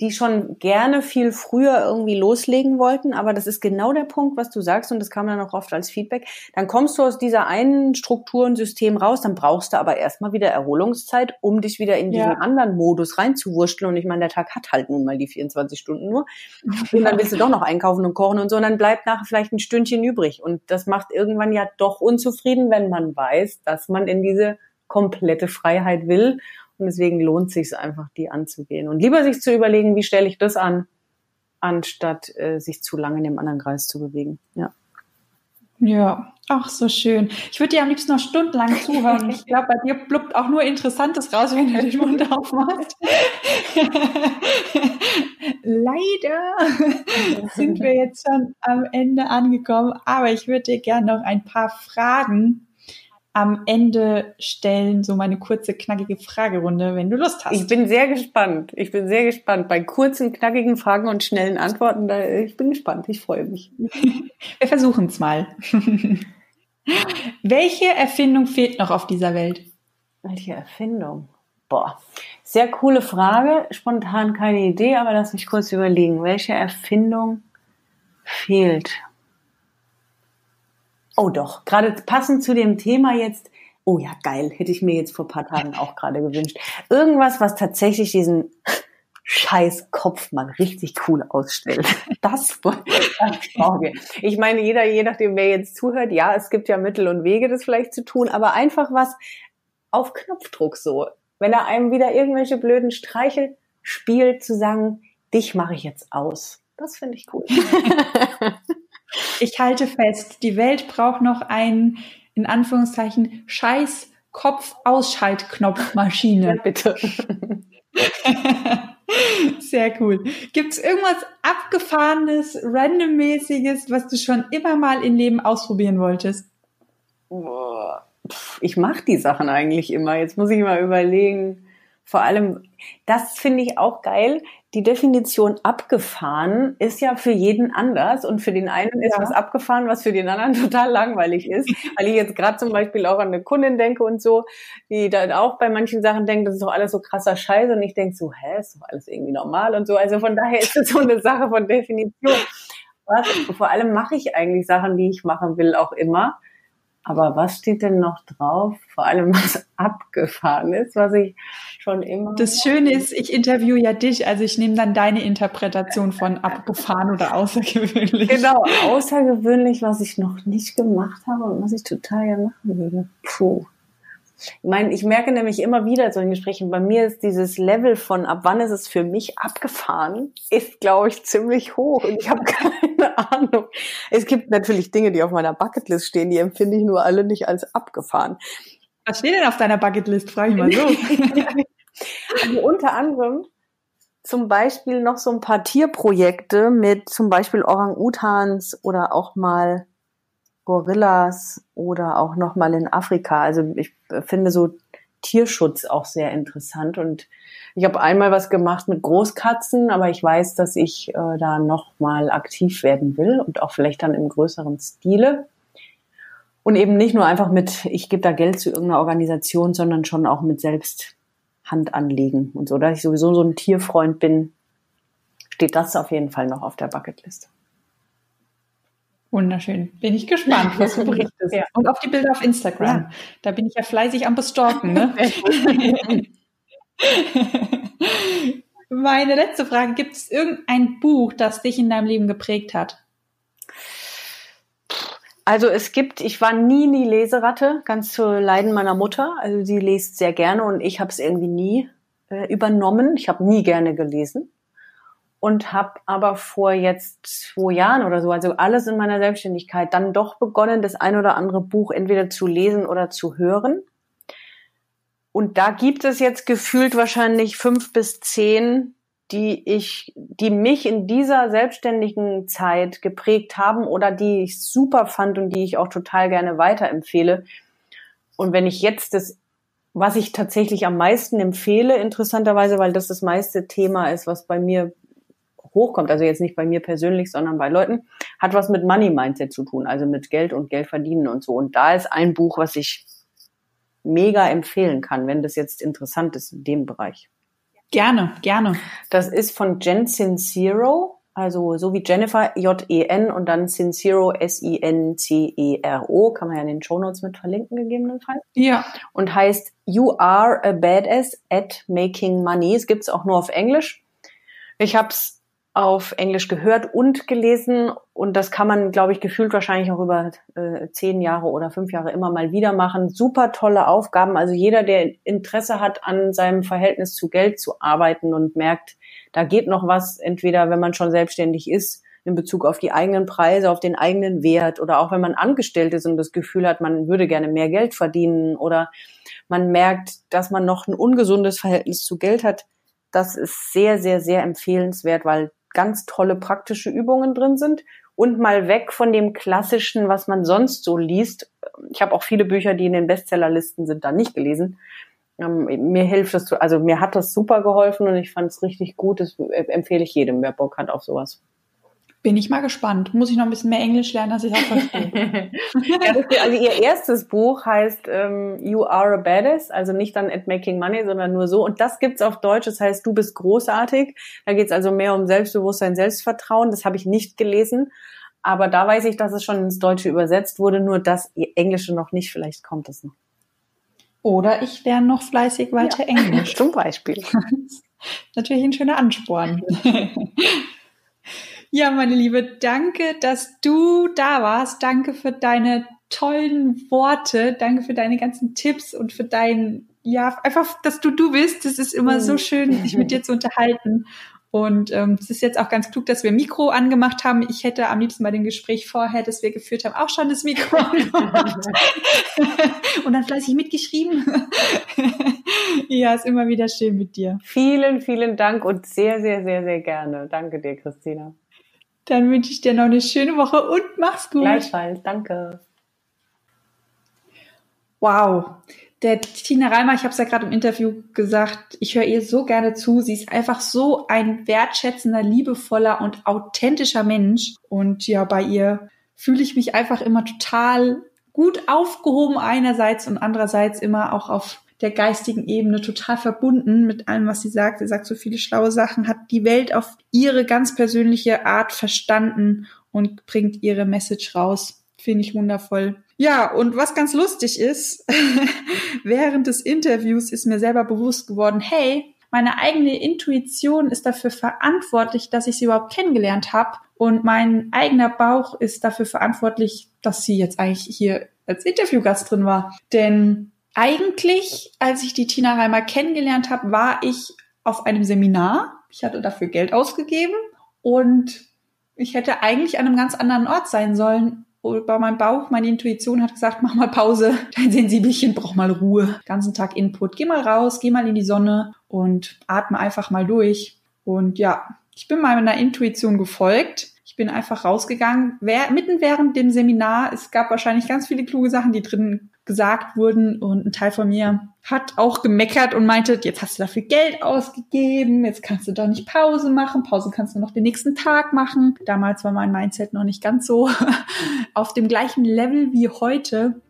die schon gerne viel früher irgendwie loslegen wollten, aber das ist genau der Punkt, was du sagst und das kam dann auch oft als Feedback. Dann kommst du aus dieser einen Struktur und System raus, dann brauchst du aber erstmal wieder Erholungszeit, um dich wieder in diesen ja. anderen Modus reinzuwurschteln. Und ich meine, der Tag hat halt nun mal die 24 Stunden nur. Und dann willst du doch noch einkaufen und kochen und so und dann bleibt nachher vielleicht ein Stündchen übrig. Und das macht irgendwann ja doch unzufrieden, wenn man weiß, dass man in diese komplette Freiheit will und deswegen lohnt sich einfach, die anzugehen. Und lieber sich zu überlegen, wie stelle ich das an, anstatt äh, sich zu lange in dem anderen Kreis zu bewegen. Ja. Ja, ach so schön. Ich würde dir am liebsten noch stundenlang zuhören. Ich glaube, bei dir blubbt auch nur Interessantes raus, wenn du den Mund aufmachst. Leider sind wir jetzt schon am Ende angekommen, aber ich würde dir gerne noch ein paar Fragen am Ende stellen, so meine kurze, knackige Fragerunde, wenn du Lust hast. Ich bin sehr gespannt. Ich bin sehr gespannt. Bei kurzen, knackigen Fragen und schnellen Antworten, da, ich bin gespannt. Ich freue mich. Wir versuchen es mal. Welche Erfindung fehlt noch auf dieser Welt? Welche Erfindung? Boah, sehr coole Frage. Spontan keine Idee, aber lass mich kurz überlegen. Welche Erfindung fehlt? Oh doch, gerade passend zu dem Thema jetzt oh ja, geil, hätte ich mir jetzt vor paar Tagen auch gerade gewünscht. Irgendwas, was tatsächlich diesen scheiß Kopf mal richtig cool ausstellt. Das, das brauchen wir. Ich meine, jeder, je nachdem, wer jetzt zuhört, ja, es gibt ja Mittel und Wege, das vielleicht zu tun, aber einfach was auf Knopfdruck so. Wenn er einem wieder irgendwelche blöden Streiche spielt, zu sagen, dich mache ich jetzt aus. Das finde ich cool. ich halte fest, die Welt braucht noch einen, in Anführungszeichen, scheiß Kopf-Ausschaltknopfmaschine. Ja, bitte. Sehr cool. Gibt es irgendwas abgefahrenes, randommäßiges, was du schon immer mal im Leben ausprobieren wolltest? Ich mache die Sachen eigentlich immer. Jetzt muss ich mal überlegen. Vor allem, das finde ich auch geil. Die Definition abgefahren ist ja für jeden anders und für den einen ist ja. was abgefahren, was für den anderen total langweilig ist. Weil ich jetzt gerade zum Beispiel auch an eine Kundin denke und so, die dann auch bei manchen Sachen denkt, das ist doch alles so krasser Scheiß und ich denke so, hä, ist doch alles irgendwie normal und so. Also von daher ist es so eine Sache von Definition. Was, vor allem mache ich eigentlich Sachen, die ich machen will, auch immer. Aber was steht denn noch drauf? Vor allem was abgefahren ist, was ich schon immer. Das Schöne ist, ich interview ja dich, also ich nehme dann deine Interpretation von abgefahren oder außergewöhnlich. Genau, außergewöhnlich, was ich noch nicht gemacht habe und was ich total gerne machen würde. Puh. Ich meine, ich merke nämlich immer wieder so in Gesprächen, bei mir ist dieses Level von ab wann ist es für mich abgefahren, ist, glaube ich, ziemlich hoch und ich habe keine Ahnung. Es gibt natürlich Dinge, die auf meiner Bucketlist stehen, die empfinde ich nur alle nicht als abgefahren. Was steht denn auf deiner Bucketlist, frage ich mal so. also unter anderem zum Beispiel noch so ein paar Tierprojekte mit zum Beispiel Orang-Utans oder auch mal Gorillas oder auch nochmal in Afrika. Also ich finde so Tierschutz auch sehr interessant und ich habe einmal was gemacht mit Großkatzen, aber ich weiß, dass ich äh, da nochmal aktiv werden will und auch vielleicht dann im größeren Stile. Und eben nicht nur einfach mit, ich gebe da Geld zu irgendeiner Organisation, sondern schon auch mit selbst Hand anlegen und so. Da ich sowieso so ein Tierfreund bin, steht das auf jeden Fall noch auf der Bucketlist. Wunderschön. Bin ich gespannt, was du berichtest. Ja. Und auf die Bilder auf Instagram. Ja. Da bin ich ja fleißig am Bestalken. Ne? Meine letzte Frage. Gibt es irgendein Buch, das dich in deinem Leben geprägt hat? Also es gibt, ich war nie nie Leseratte, ganz zu Leiden meiner Mutter. Also sie liest sehr gerne und ich habe es irgendwie nie äh, übernommen. Ich habe nie gerne gelesen und habe aber vor jetzt zwei Jahren oder so, also alles in meiner Selbstständigkeit, dann doch begonnen, das ein oder andere Buch entweder zu lesen oder zu hören. Und da gibt es jetzt gefühlt wahrscheinlich fünf bis zehn, die ich, die mich in dieser selbstständigen Zeit geprägt haben oder die ich super fand und die ich auch total gerne weiterempfehle. Und wenn ich jetzt das was ich tatsächlich am meisten empfehle, interessanterweise, weil das das meiste Thema ist, was bei mir hochkommt, also jetzt nicht bei mir persönlich, sondern bei Leuten, hat was mit Money Mindset zu tun, also mit Geld und Geld verdienen und so. Und da ist ein Buch, was ich mega empfehlen kann, wenn das jetzt interessant ist in dem Bereich. Gerne, gerne. Das ist von Jen Sincero, also so wie Jennifer J-E-N und dann Sincero S-I-N-C-E-R-O, kann man ja in den Show Notes mit verlinken gegebenenfalls. Ja. Und heißt You are a badass at making money. Es gibt's auch nur auf Englisch. Ich habe es auf Englisch gehört und gelesen und das kann man, glaube ich, gefühlt wahrscheinlich auch über äh, zehn Jahre oder fünf Jahre immer mal wieder machen. Super tolle Aufgaben. Also jeder, der Interesse hat, an seinem Verhältnis zu Geld zu arbeiten und merkt, da geht noch was, entweder wenn man schon selbstständig ist, in Bezug auf die eigenen Preise, auf den eigenen Wert oder auch wenn man angestellt ist und das Gefühl hat, man würde gerne mehr Geld verdienen oder man merkt, dass man noch ein ungesundes Verhältnis zu Geld hat. Das ist sehr, sehr, sehr empfehlenswert, weil ganz tolle praktische Übungen drin sind und mal weg von dem klassischen, was man sonst so liest. Ich habe auch viele Bücher, die in den Bestsellerlisten sind, da nicht gelesen. Ähm, mir hilft das, also mir hat das super geholfen und ich fand es richtig gut. Das empfehle ich jedem, wer Bock hat auf sowas. Bin ich mal gespannt. Muss ich noch ein bisschen mehr Englisch lernen, dass ich das verstehe. also ihr erstes Buch heißt ähm, You Are a Badass, also nicht dann at Making Money, sondern nur so. Und das gibt's auf Deutsch, das heißt Du bist großartig. Da geht's also mehr um Selbstbewusstsein, Selbstvertrauen. Das habe ich nicht gelesen. Aber da weiß ich, dass es schon ins Deutsche übersetzt wurde, nur das Englische noch nicht. Vielleicht kommt es noch. Oder ich lerne noch fleißig weiter ja, Englisch. Zum Beispiel. Natürlich ein schöner Ansporn. Ja, meine Liebe, danke, dass du da warst. Danke für deine tollen Worte. Danke für deine ganzen Tipps und für dein, ja, einfach, dass du du bist. Es ist immer so schön, sich mit dir zu unterhalten. Und ähm, es ist jetzt auch ganz klug, dass wir Mikro angemacht haben. Ich hätte am liebsten bei dem Gespräch vorher, das wir geführt haben, auch schon das Mikro angemacht. und dann fleißig mitgeschrieben. ja, ist immer wieder schön mit dir. Vielen, vielen Dank und sehr, sehr, sehr, sehr gerne. Danke dir, Christina. Dann wünsche ich dir noch eine schöne Woche und mach's gut. Gleichfalls, danke. Wow. Der Tina Reimer, ich habe es ja gerade im Interview gesagt, ich höre ihr so gerne zu. Sie ist einfach so ein wertschätzender, liebevoller und authentischer Mensch. Und ja, bei ihr fühle ich mich einfach immer total gut aufgehoben einerseits und andererseits immer auch auf der geistigen Ebene total verbunden mit allem, was sie sagt. Sie sagt so viele schlaue Sachen, hat die Welt auf ihre ganz persönliche Art verstanden und bringt ihre Message raus. Finde ich wundervoll. Ja, und was ganz lustig ist, während des Interviews ist mir selber bewusst geworden, hey, meine eigene Intuition ist dafür verantwortlich, dass ich sie überhaupt kennengelernt habe. Und mein eigener Bauch ist dafür verantwortlich, dass sie jetzt eigentlich hier als Interviewgast drin war. Denn eigentlich, als ich die Tina Reimer kennengelernt habe, war ich auf einem Seminar. Ich hatte dafür Geld ausgegeben und ich hätte eigentlich an einem ganz anderen Ort sein sollen bei meinem Bauch, meine Intuition hat gesagt, mach mal Pause, dein Sensibelchen braucht mal Ruhe. Ganzen Tag Input. Geh mal raus, geh mal in die Sonne und atme einfach mal durch. Und ja, ich bin meiner Intuition gefolgt. Bin einfach rausgegangen. Wer, mitten während dem Seminar, es gab wahrscheinlich ganz viele kluge Sachen, die drin gesagt wurden und ein Teil von mir hat auch gemeckert und meinte, jetzt hast du dafür Geld ausgegeben, jetzt kannst du doch nicht Pause machen, Pause kannst du noch den nächsten Tag machen. Damals war mein Mindset noch nicht ganz so auf dem gleichen Level wie heute.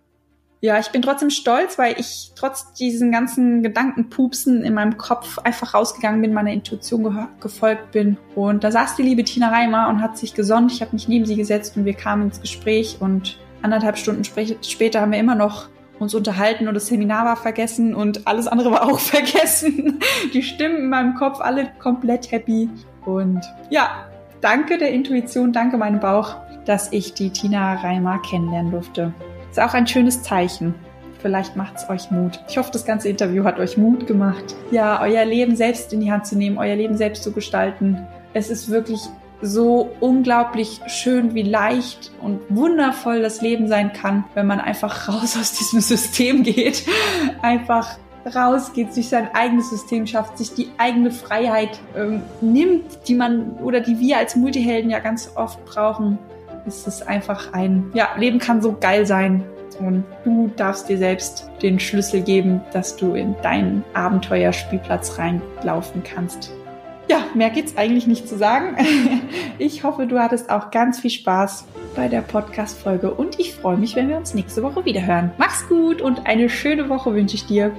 Ja, ich bin trotzdem stolz, weil ich trotz diesen ganzen Gedankenpupsen in meinem Kopf einfach rausgegangen bin, meiner Intuition gefolgt bin. Und da saß die liebe Tina Reimer und hat sich gesonnt. Ich habe mich neben sie gesetzt und wir kamen ins Gespräch und anderthalb Stunden später haben wir immer noch uns unterhalten und das Seminar war vergessen und alles andere war auch vergessen. Die Stimmen in meinem Kopf, alle komplett happy. Und ja, danke der Intuition, danke meinem Bauch, dass ich die Tina Reimer kennenlernen durfte. Ist auch ein schönes Zeichen. Vielleicht macht es euch Mut. Ich hoffe, das ganze Interview hat euch Mut gemacht. Ja, euer Leben selbst in die Hand zu nehmen, euer Leben selbst zu gestalten. Es ist wirklich so unglaublich schön, wie leicht und wundervoll das Leben sein kann, wenn man einfach raus aus diesem System geht, einfach rausgeht, sich sein eigenes System schafft, sich die eigene Freiheit ähm, nimmt, die man oder die wir als Multihelden ja ganz oft brauchen. Es ist einfach ein, ja, Leben kann so geil sein. Und du darfst dir selbst den Schlüssel geben, dass du in deinen Abenteuerspielplatz reinlaufen kannst ja, mehr gibt's eigentlich nicht zu sagen. Ich hoffe, du hattest auch ganz viel Spaß bei der Podcast-Folge und ich freue mich, wenn wir uns nächste Woche wieder hören. Mach's gut und eine schöne Woche wünsche ich dir.